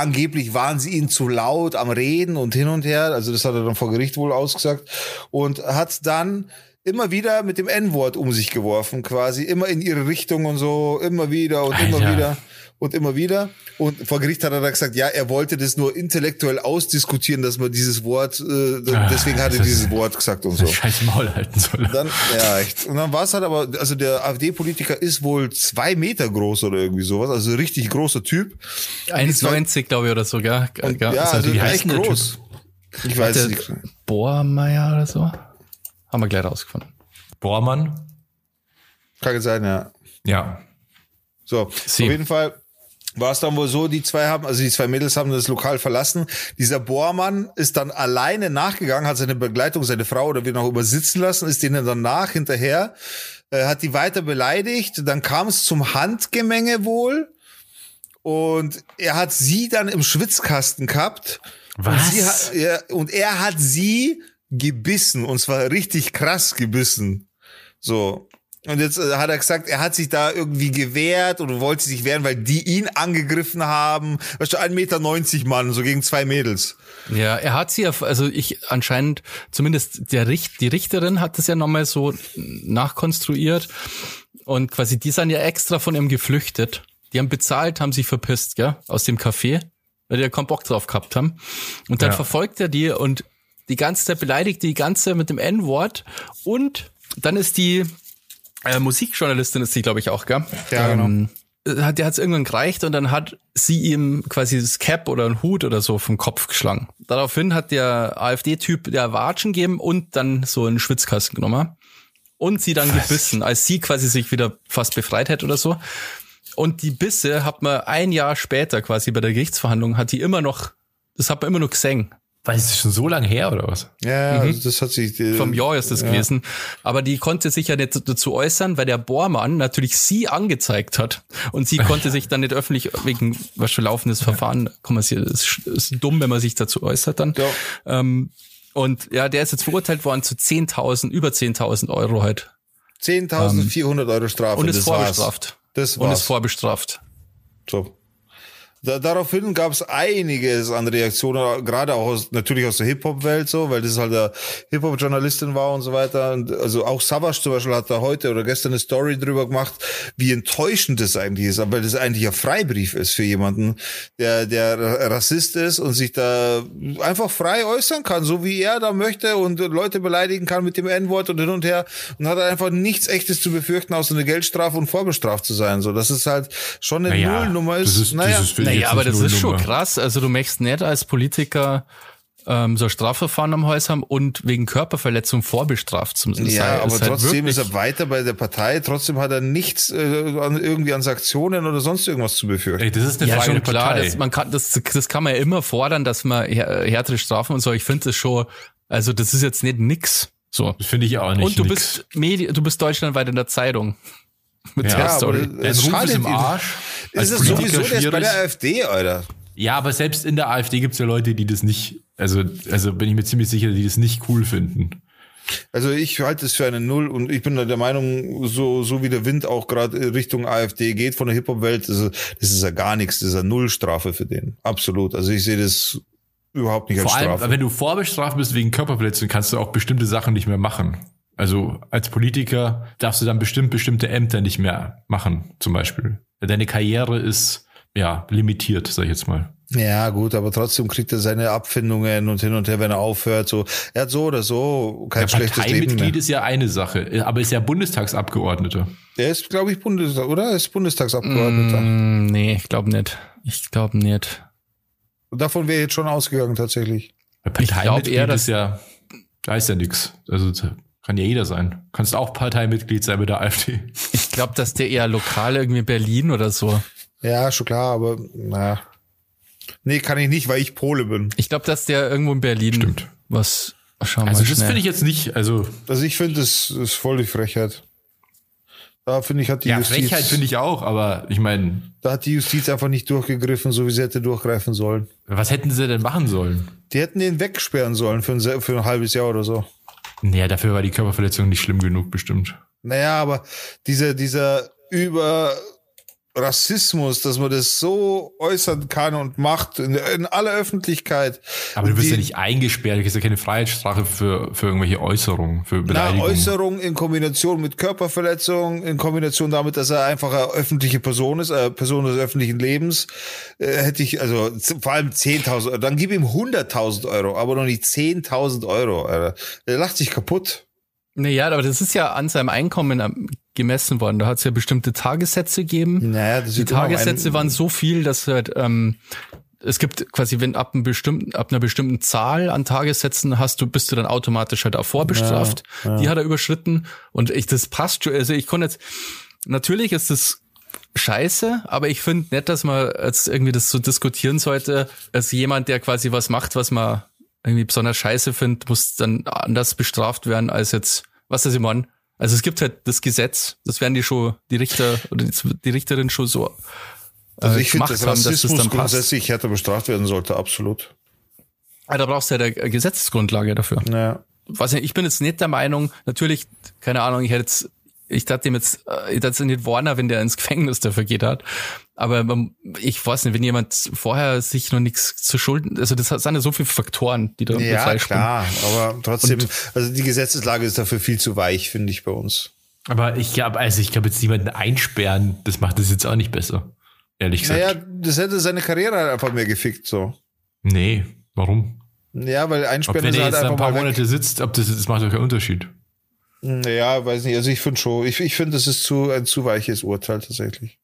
[SPEAKER 2] angeblich waren sie ihnen zu laut am Reden und hin und her. Also das hat er dann vor Gericht wohl ausgesagt und hat dann immer wieder mit dem N-Wort um sich geworfen, quasi immer in ihre Richtung und so, immer wieder und immer
[SPEAKER 1] Alter.
[SPEAKER 2] wieder und immer wieder. Und vor Gericht hat er dann gesagt, ja, er wollte das nur intellektuell ausdiskutieren, dass man dieses Wort, äh, deswegen hat er dieses Wort gesagt und so.
[SPEAKER 1] Scheiß Maul halten soll.
[SPEAKER 2] Dann, ja, echt. Und dann war es halt aber, also der AfD-Politiker ist wohl zwei Meter groß oder irgendwie sowas, also richtig großer Typ.
[SPEAKER 3] 1,90 glaube ich oder so, gell?
[SPEAKER 2] Und, ja,
[SPEAKER 3] halt
[SPEAKER 2] also
[SPEAKER 3] wie
[SPEAKER 2] echt
[SPEAKER 3] heißt der
[SPEAKER 2] groß. Ich weiß nicht.
[SPEAKER 3] Bohrmeier oder so? Haben wir gleich rausgefunden.
[SPEAKER 1] Bormann?
[SPEAKER 2] Kann jetzt sein, ja.
[SPEAKER 1] Ja.
[SPEAKER 2] So,
[SPEAKER 3] Sie.
[SPEAKER 2] auf jeden Fall war es dann wohl so, die zwei haben, also die zwei Mädels haben das Lokal verlassen. Dieser Bohrmann ist dann alleine nachgegangen, hat seine Begleitung, seine Frau oder wie noch immer sitzen lassen, ist denen dann nach, hinterher, äh, hat die weiter beleidigt. Dann kam es zum Handgemenge wohl. Und er hat sie dann im Schwitzkasten gehabt. Und,
[SPEAKER 1] Was?
[SPEAKER 2] sie hat, ja, und er hat sie gebissen. Und zwar richtig krass gebissen. So. Und jetzt äh, hat er gesagt, er hat sich da irgendwie gewehrt oder wollte sich wehren, weil die ihn angegriffen haben. Weißt du, 1,90 Meter Mann, so gegen zwei Mädels.
[SPEAKER 3] Ja, er hat sie ja, also ich anscheinend, zumindest der Richt, die Richterin hat das ja nochmal so nachkonstruiert und quasi die sind ja extra von ihm geflüchtet. Die haben bezahlt, haben sich verpisst, gell, aus dem Café, weil die ja keinen Bock drauf gehabt haben. Und dann
[SPEAKER 1] Ja.
[SPEAKER 3] verfolgt er die und die ganze Zeit beleidigt die ganze mit dem N-Wort und dann ist die äh, Musikjournalistin ist sie, glaube ich, auch, gell?
[SPEAKER 2] Ja, genau.
[SPEAKER 3] Ähm, hat, der hat es irgendwann gereicht und dann hat sie ihm quasi das Cap oder ein Hut oder so vom Kopf geschlagen. Daraufhin hat der AfD-Typ der Watschen gegeben und dann so einen Schwitzkasten genommen und sie dann gebissen, als sie quasi sich wieder fast befreit hätte oder so. Und die Bisse hat man ein Jahr später quasi bei der Gerichtsverhandlung, hat die immer noch, das hat man immer noch gesehen.
[SPEAKER 1] Weil es ist schon so lange her, oder was?
[SPEAKER 2] Ja, also das hat sich. äh,
[SPEAKER 3] Vom Jahr ist das gewesen. Aber die konnte sich ja nicht dazu äußern, weil der Bohrmann natürlich sie angezeigt hat. Und sie konnte sich dann nicht öffentlich wegen was schon laufendes Verfahren, man sich, ist, ist dumm, wenn man sich dazu äußert dann.
[SPEAKER 2] Ja.
[SPEAKER 3] Ähm, und ja, der ist jetzt verurteilt worden zu 10.000, über 10.000 Euro halt.
[SPEAKER 2] 10.400 Euro Strafe.
[SPEAKER 3] Und ist
[SPEAKER 2] das war's.
[SPEAKER 3] vorbestraft.
[SPEAKER 2] Das
[SPEAKER 3] Und
[SPEAKER 2] war's.
[SPEAKER 3] ist vorbestraft.
[SPEAKER 2] So. Da, daraufhin gab es einiges an Reaktionen, gerade auch aus, natürlich aus der Hip-Hop-Welt so, weil das halt der Hip-Hop-Journalistin war und so weiter. Und also auch Savas zum Beispiel hat da heute oder gestern eine Story drüber gemacht, wie enttäuschend das eigentlich ist, weil das eigentlich ein Freibrief ist für jemanden, der, der Rassist ist und sich da einfach frei äußern kann, so wie er da möchte und Leute beleidigen kann mit dem N-Wort und hin und her und hat einfach nichts echtes zu befürchten, außer eine Geldstrafe und vorbestraft zu sein. So, das ist halt schon eine
[SPEAKER 1] Naja,
[SPEAKER 2] Nullnummer ist.
[SPEAKER 1] das ist- das
[SPEAKER 2] naja,
[SPEAKER 1] ist für-
[SPEAKER 3] Naja,
[SPEAKER 1] jetzt
[SPEAKER 3] aber das ist schon krass. Also du möchtest nicht als Politiker ähm, so ein Strafverfahren am Hals haben und wegen Körperverletzung vorbestraft zum sein.
[SPEAKER 2] Ja, aber
[SPEAKER 3] Ist halt
[SPEAKER 2] trotzdem ist
[SPEAKER 3] wirklich-
[SPEAKER 2] er weiter bei der Partei. Trotzdem hat er nichts äh, an, irgendwie an Sanktionen oder sonst irgendwas zu befürchten.
[SPEAKER 1] Ey, das ist eine
[SPEAKER 3] Ja,
[SPEAKER 1] Frage
[SPEAKER 3] schon klar,
[SPEAKER 1] Partei.
[SPEAKER 3] das, man kann, das, das kann man ja immer fordern, dass man här- härtere Strafen und so. Ich finde das schon, also das ist jetzt nicht nix. So.
[SPEAKER 1] Das finde ich auch nicht.
[SPEAKER 3] und du
[SPEAKER 1] nix.
[SPEAKER 3] bist Medi du bist deutschlandweit in der Zeitung. *laughs* Mit
[SPEAKER 1] Ja,
[SPEAKER 3] der Story.
[SPEAKER 2] es
[SPEAKER 1] Ruf ist im
[SPEAKER 2] ihm.
[SPEAKER 1] Arsch.
[SPEAKER 2] Ist es sowieso, der ist bei der AfD, Alter.
[SPEAKER 1] Ja, aber selbst in der AfD gibt es ja Leute, die das nicht, also, also bin ich mir ziemlich sicher, die das nicht cool finden.
[SPEAKER 2] Also ich halte es für eine Null und ich bin der Meinung, so, so wie der Wind auch gerade Richtung AfD geht von der Hip-Hop-Welt, das ist, das ist ja gar nichts, das ist eine Nullstrafe für den. Absolut. Also ich sehe das überhaupt nicht als
[SPEAKER 1] Vor allem,
[SPEAKER 2] Strafe.
[SPEAKER 1] wenn du vorbestraft bist wegen Körperverletzung, kannst du auch bestimmte Sachen nicht mehr machen. Also als Politiker darfst du dann bestimmt bestimmte Ämter nicht mehr machen, zum Beispiel. Deine Karriere ist ja, limitiert, sag ich jetzt mal.
[SPEAKER 2] Ja, gut, aber trotzdem kriegt er seine Abfindungen und hin und her, wenn er aufhört. So, er hat so oder so kein
[SPEAKER 1] Ja,
[SPEAKER 2] schlechtes Leben mehr.
[SPEAKER 1] Parteimitglied ist ja eine Sache, aber ist ja Bundestagsabgeordneter.
[SPEAKER 2] Er ist, glaube ich, Bundestag, oder? Er ist Bundestagsabgeordneter.
[SPEAKER 3] Mm, nee, ich glaube nicht. Ich glaube nicht.
[SPEAKER 2] Davon wäre jetzt schon ausgegangen, tatsächlich.
[SPEAKER 1] Weil
[SPEAKER 3] Ich glaub
[SPEAKER 1] Parteimitglied
[SPEAKER 3] eher, dass-
[SPEAKER 1] ist ja, da ist ja nix. Also kann ja jeder sein. Kannst auch Parteimitglied sein mit der AfD.
[SPEAKER 3] Ich glaube, dass der eher lokal irgendwie in Berlin oder so.
[SPEAKER 2] Ja, schon klar, aber naja. Nee, kann ich nicht, weil ich Pole bin.
[SPEAKER 3] Ich glaube, dass der irgendwo in Berlin
[SPEAKER 1] Stimmt.
[SPEAKER 3] was. Schau mal
[SPEAKER 1] Also das finde ich jetzt nicht, also
[SPEAKER 2] Also ich finde, das ist voll die Frechheit. Da finde ich, hat die
[SPEAKER 1] ja,
[SPEAKER 2] Justiz,
[SPEAKER 1] Frechheit finde ich auch, aber ich meine,
[SPEAKER 2] da hat die Justiz einfach nicht durchgegriffen, so wie sie hätte durchgreifen sollen.
[SPEAKER 1] was hätten sie denn machen sollen?
[SPEAKER 2] Die hätten den wegsperren sollen für ein, für ein halbes Jahr oder so.
[SPEAKER 1] Naja, dafür war die Körperverletzung nicht schlimm genug, bestimmt.
[SPEAKER 2] Naja, aber dieser, dieser über Rassismus, dass man das so äußern kann und macht in, in aller Öffentlichkeit.
[SPEAKER 1] Aber du wirst ja nicht eingesperrt, du kriegst ja keine Freiheitsstrafe für, für irgendwelche Äußerungen, für
[SPEAKER 2] Na,
[SPEAKER 1] Beleidigungen.
[SPEAKER 2] Äußerung in Kombination mit Körperverletzung, in Kombination damit, dass er einfach eine öffentliche Person ist, eine Person des öffentlichen Lebens, äh, hätte ich, also vor allem 10.000 Euro, dann gib ihm 100.000 Euro, aber noch nicht 10.000 Euro. Alter. Der lacht sich kaputt.
[SPEAKER 3] Naja, aber das ist ja an seinem Einkommen gemessen worden. Da hat es ja bestimmte Tagessätze gegeben.
[SPEAKER 2] Naja, das
[SPEAKER 3] Die
[SPEAKER 2] ist
[SPEAKER 3] Tagessätze waren so viel, dass halt, ähm, es gibt quasi, wenn ab, einem bestimmten, ab einer bestimmten Zahl an Tagessätzen hast du, bist du dann automatisch halt auch vorbestraft. Die hat er überschritten. Und ich, das passt schon. Also ich konnte jetzt, natürlich ist das scheiße, aber ich finde nicht, dass man jetzt irgendwie das so diskutieren sollte, als jemand, der quasi was macht, was man irgendwie besonders scheiße findet, muss dann anders bestraft werden als jetzt, was das ich meine? Also es gibt halt das Gesetz, das werden die schon, die Richter oder die, Richterin schon so
[SPEAKER 2] Also
[SPEAKER 3] äh,
[SPEAKER 2] ich finde, dass
[SPEAKER 3] dass das
[SPEAKER 2] Rassismus
[SPEAKER 3] dann
[SPEAKER 2] grundsätzlich härter bestraft werden sollte, absolut.
[SPEAKER 3] Aber da brauchst du ja eine Gesetzesgrundlage dafür.
[SPEAKER 2] Naja.
[SPEAKER 3] Was ich bin jetzt nicht der Meinung, natürlich, keine Ahnung, ich hätte jetzt, ich dachte ihm jetzt, äh, ich dachte jetzt nicht Warner, wenn der ins Gefängnis dafür geht hat. Aber man, ich weiß nicht, wenn jemand vorher sich noch nichts zu schulden, also das sind ja so viele Faktoren, die da
[SPEAKER 2] Ja, klar, aber trotzdem, also die Gesetzeslage ist dafür viel zu weich, finde ich bei uns.
[SPEAKER 1] Aber ich glaube, also ich glaube jetzt niemanden einsperren, das macht das jetzt auch nicht besser. Ehrlich gesagt.
[SPEAKER 2] Naja, das hätte seine Karriere halt einfach mehr gefickt, so.
[SPEAKER 1] Nee, warum?
[SPEAKER 2] Ja, weil
[SPEAKER 1] Ob
[SPEAKER 2] einsperren
[SPEAKER 1] wenn
[SPEAKER 2] ist
[SPEAKER 1] er
[SPEAKER 2] halt
[SPEAKER 1] jetzt ein
[SPEAKER 2] einfach
[SPEAKER 1] paar
[SPEAKER 2] mal weg.
[SPEAKER 1] Monate sitzt, ob das, das macht doch keinen Unterschied.
[SPEAKER 2] Ja, weiß nicht. Also ich finde schon, ich, ich finde, das ist zu, ein zu weiches Urteil tatsächlich.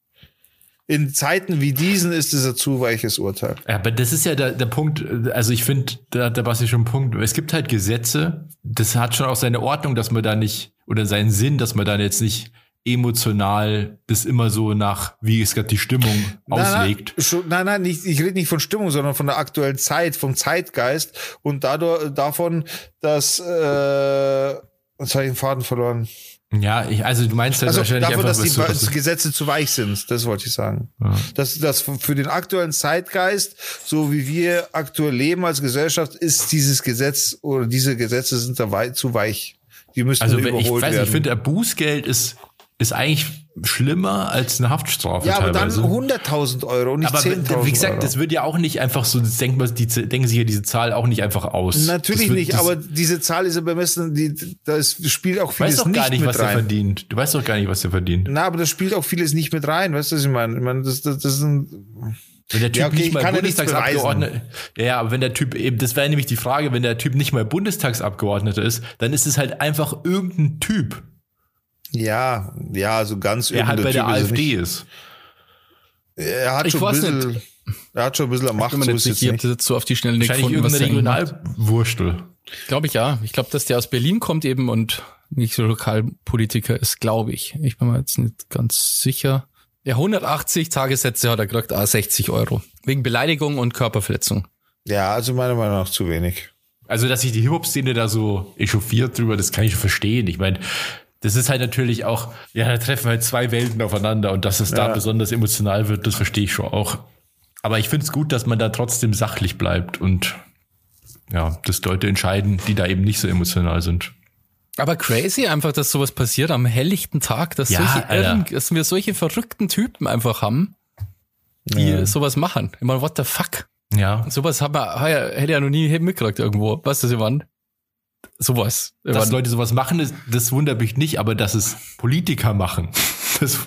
[SPEAKER 2] In Zeiten wie diesen ist es ein zu weiches Urteil.
[SPEAKER 1] Ja, aber das ist ja der, der Punkt, also ich finde, da hat der Basti schon einen Punkt. Es gibt halt Gesetze, das hat schon auch seine Ordnung, dass man da nicht, oder seinen Sinn, dass man dann jetzt nicht emotional das immer so nach, wie es gerade die Stimmung auslegt.
[SPEAKER 2] Nein, nein, nein nicht, ich rede nicht von Stimmung, sondern von der aktuellen Zeit, vom Zeitgeist und dadurch davon, dass äh, jetzt habe ich den Faden verloren.
[SPEAKER 1] Ja, ich, also du meinst halt
[SPEAKER 2] Also
[SPEAKER 1] wahrscheinlich
[SPEAKER 2] davon,
[SPEAKER 1] einfach,
[SPEAKER 2] dass die
[SPEAKER 1] was,
[SPEAKER 2] Gesetze zu weich sind, das wollte ich sagen.
[SPEAKER 1] Ja.
[SPEAKER 2] Dass das für den aktuellen Zeitgeist, so wie wir aktuell leben als Gesellschaft, ist dieses Gesetz oder diese Gesetze sind da wei zu weich. Die müssen
[SPEAKER 1] also
[SPEAKER 2] überholt
[SPEAKER 1] ich weiß nicht,
[SPEAKER 2] werden.
[SPEAKER 1] ich finde, Bußgeld ist, ist eigentlich schlimmer als eine Haftstrafe
[SPEAKER 2] ja, aber dann
[SPEAKER 1] teilweise.
[SPEAKER 2] 100.000 Euro und nicht
[SPEAKER 1] aber
[SPEAKER 2] 10.000
[SPEAKER 1] wie gesagt,
[SPEAKER 2] Euro.
[SPEAKER 1] das wird ja auch nicht einfach so, das denkt man, die denken sich ja diese Zahl auch nicht einfach aus.
[SPEAKER 2] Natürlich
[SPEAKER 1] wird,
[SPEAKER 2] nicht, aber diese Zahl ist ja bemessen, die, das spielt auch
[SPEAKER 1] Du weißt
[SPEAKER 2] vieles
[SPEAKER 1] doch gar
[SPEAKER 2] nicht mit
[SPEAKER 1] was er
[SPEAKER 2] rein.
[SPEAKER 1] verdient. Du weißt doch gar nicht, was er verdient.
[SPEAKER 2] Na, aber das spielt auch vieles nicht mit rein, weißt du, was ich meine? Ich meine, das, das, das ist ein,
[SPEAKER 1] Wenn der Typ
[SPEAKER 2] Ja, okay,
[SPEAKER 1] nicht
[SPEAKER 2] ich
[SPEAKER 1] mal Bundestagsabgeordneter, ja, aber wenn der Typ eben, das wäre nämlich die Frage, wenn der Typ nicht mal Bundestagsabgeordneter ist, dann ist es halt einfach irgendein Typ,
[SPEAKER 2] ja, ja, so ganz
[SPEAKER 1] der halt bei der
[SPEAKER 2] Typ ist er
[SPEAKER 1] AfD
[SPEAKER 2] nicht.
[SPEAKER 1] ist.
[SPEAKER 2] Er hat
[SPEAKER 3] Ich
[SPEAKER 2] schon ein
[SPEAKER 3] weiß
[SPEAKER 2] bisschen, er hat schon ein bisschen Macht,
[SPEAKER 3] Wenn man
[SPEAKER 2] so
[SPEAKER 3] jetzt
[SPEAKER 2] ist
[SPEAKER 3] nicht,
[SPEAKER 2] jetzt
[SPEAKER 3] ich hab
[SPEAKER 2] nicht.
[SPEAKER 3] das jetzt so auf die Schnelle nicht gefunden, was
[SPEAKER 1] irgendein
[SPEAKER 3] der macht.
[SPEAKER 1] Regionalwurstel.
[SPEAKER 3] Glaube ich ja. Ich glaube, dass der aus Berlin kommt eben und nicht so Lokalpolitiker ist, glaube ich. Ich bin mir jetzt nicht ganz sicher. Ja, 180 Tagessätze hat er gekriegt, ah, 60 Euro. Wegen Beleidigung und Körperverletzung.
[SPEAKER 2] Ja, also meiner Meinung nach zu wenig.
[SPEAKER 1] Also, dass sich die Hip-Hop-Szene da so echauffiert drüber, das kann ich verstehen. Ich meine, das ist halt natürlich auch, ja, da treffen halt zwei Welten aufeinander und dass es da
[SPEAKER 2] Ja.
[SPEAKER 1] besonders emotional wird, das verstehe ich schon auch. Aber ich finde es gut, dass man da trotzdem sachlich bleibt und ja, dass Leute entscheiden, die da eben nicht so emotional sind.
[SPEAKER 3] Aber crazy einfach, dass sowas passiert am helllichten Tag, dass,
[SPEAKER 1] Ja,
[SPEAKER 3] solche irren, dass wir solche verrückten Typen einfach haben, die sowas machen. Ich meine, what the fuck?
[SPEAKER 1] Ja.
[SPEAKER 3] Sowas haben wir, hätte ich ja noch nie mitgekriegt irgendwo. Weißt du, Ivan? Sowas.
[SPEAKER 1] Dass. Leute sowas machen, das, das wundert mich nicht, aber dass es Politiker machen, *laughs* das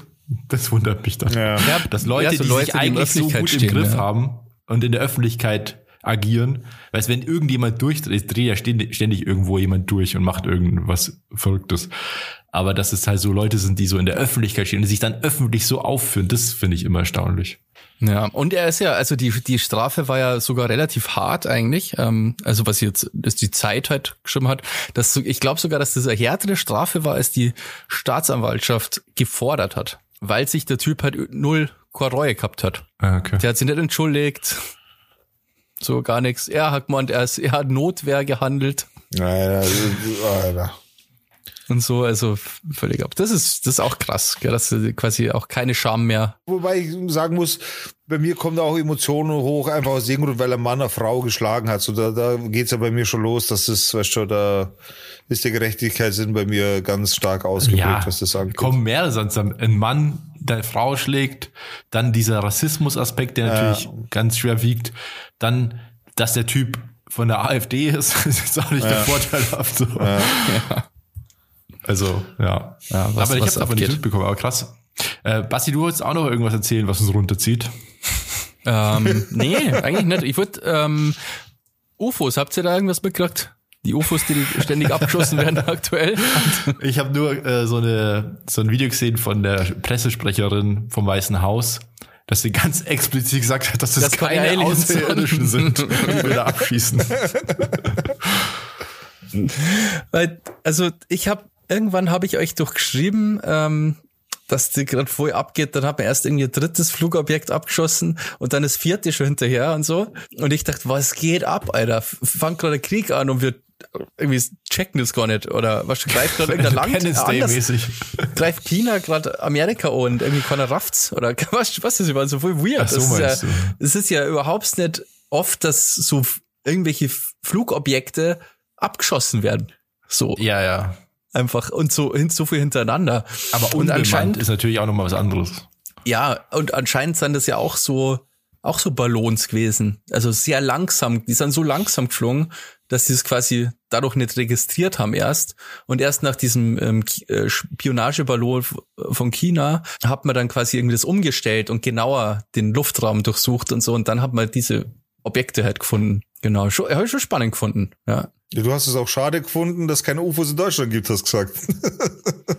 [SPEAKER 1] Das wundert mich dann.
[SPEAKER 2] Ja.
[SPEAKER 1] Dass Leute,
[SPEAKER 3] Ja, so
[SPEAKER 1] die
[SPEAKER 3] Leute,
[SPEAKER 1] sich eigentlich so gut im
[SPEAKER 3] stehen,
[SPEAKER 1] Griff
[SPEAKER 3] ja.
[SPEAKER 1] haben und in der Öffentlichkeit agieren, weil wenn irgendjemand durchdreht, dreht ja ständig, ständig irgendwo jemand durch und macht irgendwas Verrücktes. Aber dass es halt so Leute sind, die so in der Öffentlichkeit stehen und sich dann öffentlich so aufführen, das finde ich immer erstaunlich.
[SPEAKER 3] Ja, und er ist ja, also die, die Strafe war ja sogar relativ hart eigentlich. Ähm, also was jetzt, dass die Zeit halt geschrieben hat, dass ich glaube sogar, dass das eine härtere Strafe war, als die Staatsanwaltschaft gefordert hat, weil sich der Typ halt null Reue gehabt hat.
[SPEAKER 1] Ah, Okay.
[SPEAKER 3] Der hat sich nicht entschuldigt, so gar nichts. Er hat gemeint, er, ist, er hat Notwehr gehandelt
[SPEAKER 2] Naja, Alter.
[SPEAKER 3] Und so, also völlig ab. Das ist, das ist auch krass, gell, dass quasi auch keine Scham mehr.
[SPEAKER 2] Wobei ich sagen muss, bei mir kommen da auch Emotionen hoch, einfach aus dem Grund, weil ein Mann eine Frau geschlagen hat. So, da, da geht's ja bei mir schon los, dass das, weißt du, da ist der Gerechtigkeitssinn bei mir ganz stark ausgeprägt, was das angeht.
[SPEAKER 1] kommen mehrere sonst ein Mann, der Frau schlägt, dann dieser Rassismus-Aspekt, der natürlich ganz schwer wiegt, dann, dass der Typ von der AfD ist, *laughs* ist jetzt auch nicht der vorteilhaft. So. Also, ja.
[SPEAKER 3] Ja, was-
[SPEAKER 1] aber ich habe davon nicht
[SPEAKER 3] abgeht.
[SPEAKER 1] mitbekommen, aber krass. Äh, Basti, du wolltest auch noch irgendwas erzählen, was uns runterzieht.
[SPEAKER 3] Ähm, nee, eigentlich nicht. Ich würde, ähm, UFOs, habt ihr da irgendwas mitgekriegt? Die UFOs, die ständig abgeschossen werden *laughs* aktuell.
[SPEAKER 1] Ich habe nur äh, so, eine, so ein Video gesehen von der Pressesprecherin vom Weißen Haus, dass sie ganz explizit gesagt hat, dass es
[SPEAKER 3] Das keine
[SPEAKER 1] keine
[SPEAKER 3] Aliens sind.
[SPEAKER 1] Außerirdischen sind, *laughs* die wir da abschießen.
[SPEAKER 3] Weil, also ich habe irgendwann habe ich euch doch geschrieben, ähm, dass die gerade voll abgeht, dann hat man erst irgendwie ein drittes Flugobjekt abgeschossen und dann das vierte schon hinterher und so. Und ich dachte, was geht ab, Alter? Fangt gerade der Krieg an und wir irgendwie checken das gar nicht. Oder was greift gerade irgendein *laughs* Land
[SPEAKER 1] Day
[SPEAKER 3] anders?
[SPEAKER 1] mäßig.
[SPEAKER 3] Greift China gerade Amerika und irgendwie keiner rafft's? Oder *laughs* was, was ist über so voll weird?
[SPEAKER 1] Ach so,
[SPEAKER 3] das, ist ja, es ist ja überhaupt nicht oft, dass so irgendwelche Flugobjekte abgeschossen werden. So
[SPEAKER 1] Ja, ja.
[SPEAKER 3] Einfach und so hin so viel hintereinander.
[SPEAKER 1] Aber
[SPEAKER 3] und anscheinend
[SPEAKER 1] ist natürlich auch nochmal was anderes.
[SPEAKER 3] ja und anscheinend sind das ja auch so auch so Ballons gewesen. Also sehr langsam, die sind so langsam geflogen, dass sie es quasi dadurch nicht registriert haben erst. Und erst nach diesem ähm, äh, Spionageballon von China hat man dann quasi irgendwie das umgestellt und genauer den Luftraum durchsucht und so. Und dann hat man diese Objekte halt gefunden. Genau, schon, habe ich schon spannend gefunden. Ja.
[SPEAKER 2] Ja, du hast es auch schade gefunden, dass es keine UFOs in Deutschland gibt, hast gesagt. *laughs*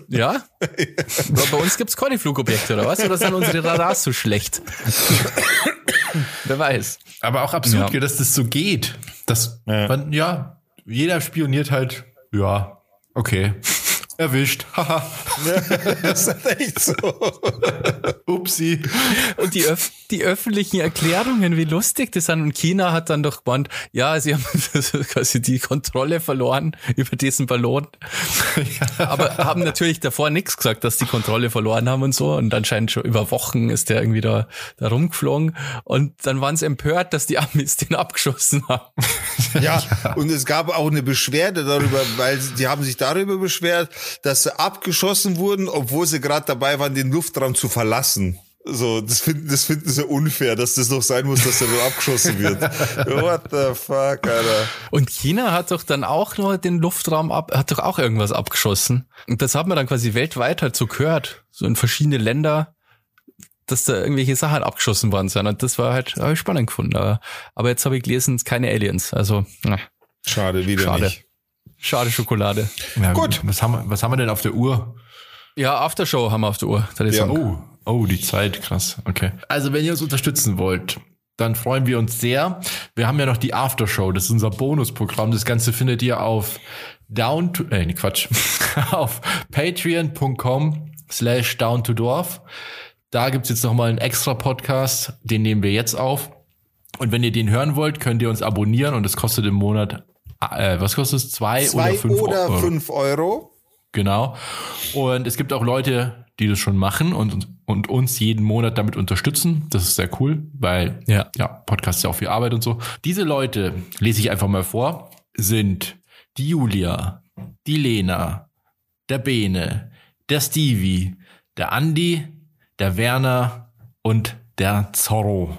[SPEAKER 3] Ja? Aber bei uns gibt's keine Flugobjekte, oder was? Oder sind unsere Radars so schlecht? *laughs* Wer weiß.
[SPEAKER 1] Aber auch absurd,
[SPEAKER 3] Ja.
[SPEAKER 1] dass das so geht. Das,
[SPEAKER 2] Ja.
[SPEAKER 1] man, ja, jeder spioniert halt, ja, okay. Erwischt. *laughs* Haha. *laughs*
[SPEAKER 2] das ist echt so.
[SPEAKER 1] Upsi.
[SPEAKER 3] Und die, öff die öffentlichen Erklärungen, wie lustig das sind. Und China hat dann doch gemeint, ja, sie haben *laughs* quasi die Kontrolle verloren über diesen Ballon. Aber haben natürlich davor nichts gesagt, dass die Kontrolle verloren haben und so. Und anscheinend schon über Wochen ist der irgendwie da, da rumgeflogen. Und dann waren sie empört, dass die Amis den abgeschossen haben.
[SPEAKER 2] Ja, und es gab auch eine Beschwerde darüber, weil sie- die haben sich darüber beschwert, dass sie abgeschossen wurden, obwohl sie gerade dabei waren, den Luftraum zu verlassen. So, das finden, das finden sie unfair, dass das noch sein muss, dass er nur abgeschossen wird. *laughs* What the fuck, Alter.
[SPEAKER 3] Und China hat doch dann auch nur den Luftraum ab, hat doch auch irgendwas abgeschossen. Und das hat man dann quasi weltweit halt so gehört, so in verschiedene Länder, dass da irgendwelche Sachen abgeschossen worden sind. Und das war halt, habe ich spannend gefunden. Aber, aber jetzt habe ich gelesen, es keine Aliens. Also, na,
[SPEAKER 2] Schade, wieder
[SPEAKER 3] schade.
[SPEAKER 2] nicht.
[SPEAKER 3] Schade Schokolade.
[SPEAKER 1] Ja,
[SPEAKER 2] Gut.
[SPEAKER 1] Was haben, wir- was haben wir denn auf der Uhr?
[SPEAKER 3] Ja, Aftershow haben wir auf der Uhr. Das ist
[SPEAKER 2] Ja.
[SPEAKER 1] Oh, oh, die Zeit, krass. Okay. Also, wenn ihr uns unterstützen wollt, dann freuen wir uns sehr. Wir haben ja noch die Aftershow, das ist unser Bonusprogramm. Das Ganze findet ihr auf down to, äh, nee, Quatsch, *laughs* auf patreon.com slash down to dorf. Da gibt's jetzt noch mal einen extra Podcast, den nehmen wir jetzt auf. Und wenn ihr den hören wollt, könnt ihr uns abonnieren und es kostet im Monat, äh, was kostet es? Zwei,
[SPEAKER 2] Zwei
[SPEAKER 1] oder fünf
[SPEAKER 2] oder
[SPEAKER 1] Euro.
[SPEAKER 2] fünf Euro.
[SPEAKER 1] Genau. Und es gibt auch Leute, die das schon machen und, und uns jeden Monat damit unterstützen. Das ist sehr cool, weil
[SPEAKER 3] Ja.
[SPEAKER 1] ja, Podcast ist ja auch viel Arbeit und so. Diese Leute, lese ich einfach mal vor, sind die Julia, die Lena, der Bene, der Stevie, der Andi, der Werner und der Zorro.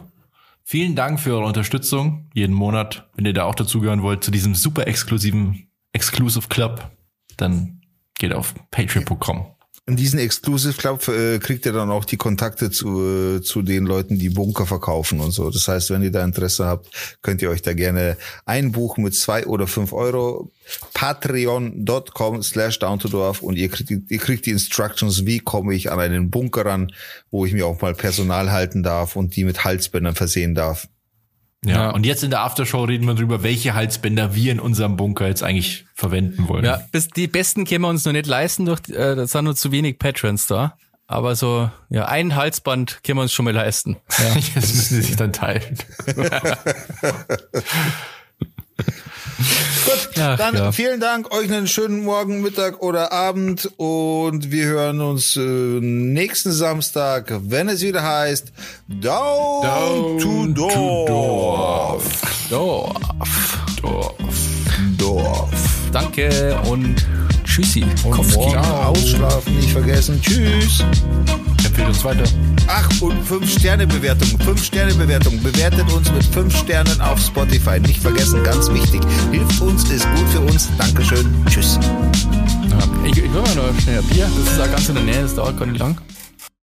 [SPEAKER 1] Vielen Dank für eure Unterstützung jeden Monat. Wenn ihr da auch dazugehören wollt, zu diesem super exklusiven Exclusive Club, dann geht auf patreon.com.
[SPEAKER 2] in diesen Exclusive Club äh, kriegt ihr dann auch die Kontakte zu, äh, zu den Leuten, die Bunker verkaufen und so. Das heißt, wenn ihr da Interesse habt, könnt ihr euch da gerne einbuchen mit zwei oder fünf Euro. Patreon.com slash down to dorf und ihr kriegt, ihr kriegt die Instructions, wie komme ich an einen Bunker ran, wo ich mir auch mal Personal halten darf und die mit Halsbändern versehen darf.
[SPEAKER 1] Ja.
[SPEAKER 3] Ja.
[SPEAKER 1] Und jetzt in der Aftershow reden wir drüber, welche Halsbänder wir in unserem Bunker jetzt eigentlich verwenden wollen.
[SPEAKER 3] Ja, bis die besten können wir uns noch nicht leisten, durch, äh, da sind nur zu wenig Patrons da. Aber so, ja, ein Halsband können wir uns schon mal leisten. *laughs* Ja.
[SPEAKER 1] Das müssen sie sich dann teilen. *laughs* *laughs*
[SPEAKER 2] Gut,
[SPEAKER 3] Ach,
[SPEAKER 2] dann
[SPEAKER 3] ja.
[SPEAKER 2] vielen Dank, euch einen schönen Morgen, Mittag oder Abend und wir hören uns äh, nächsten Samstag, wenn es wieder heißt Down,
[SPEAKER 1] Down
[SPEAKER 2] to
[SPEAKER 1] to
[SPEAKER 2] Dorf.
[SPEAKER 3] Dorf.
[SPEAKER 1] Dorf.
[SPEAKER 2] Dorf.
[SPEAKER 3] Danke und tschüssi.
[SPEAKER 2] Und
[SPEAKER 3] Kopfkino.
[SPEAKER 2] morgen ausschlafen nicht vergessen. Tschüss.
[SPEAKER 1] Empfehlt uns weiter.
[SPEAKER 2] Ach, und 5-Sterne-Bewertung. 5-Sterne-Bewertung. Bewertet uns mit 5 Sternen auf Spotify. Nicht vergessen, ganz wichtig. Hilft uns, ist gut für uns. Dankeschön. Tschüss.
[SPEAKER 3] Ja. Ich, ich will mal noch schnell ein Bier. Das ist auch ganz in der Nähe, das dauert gar nicht lang.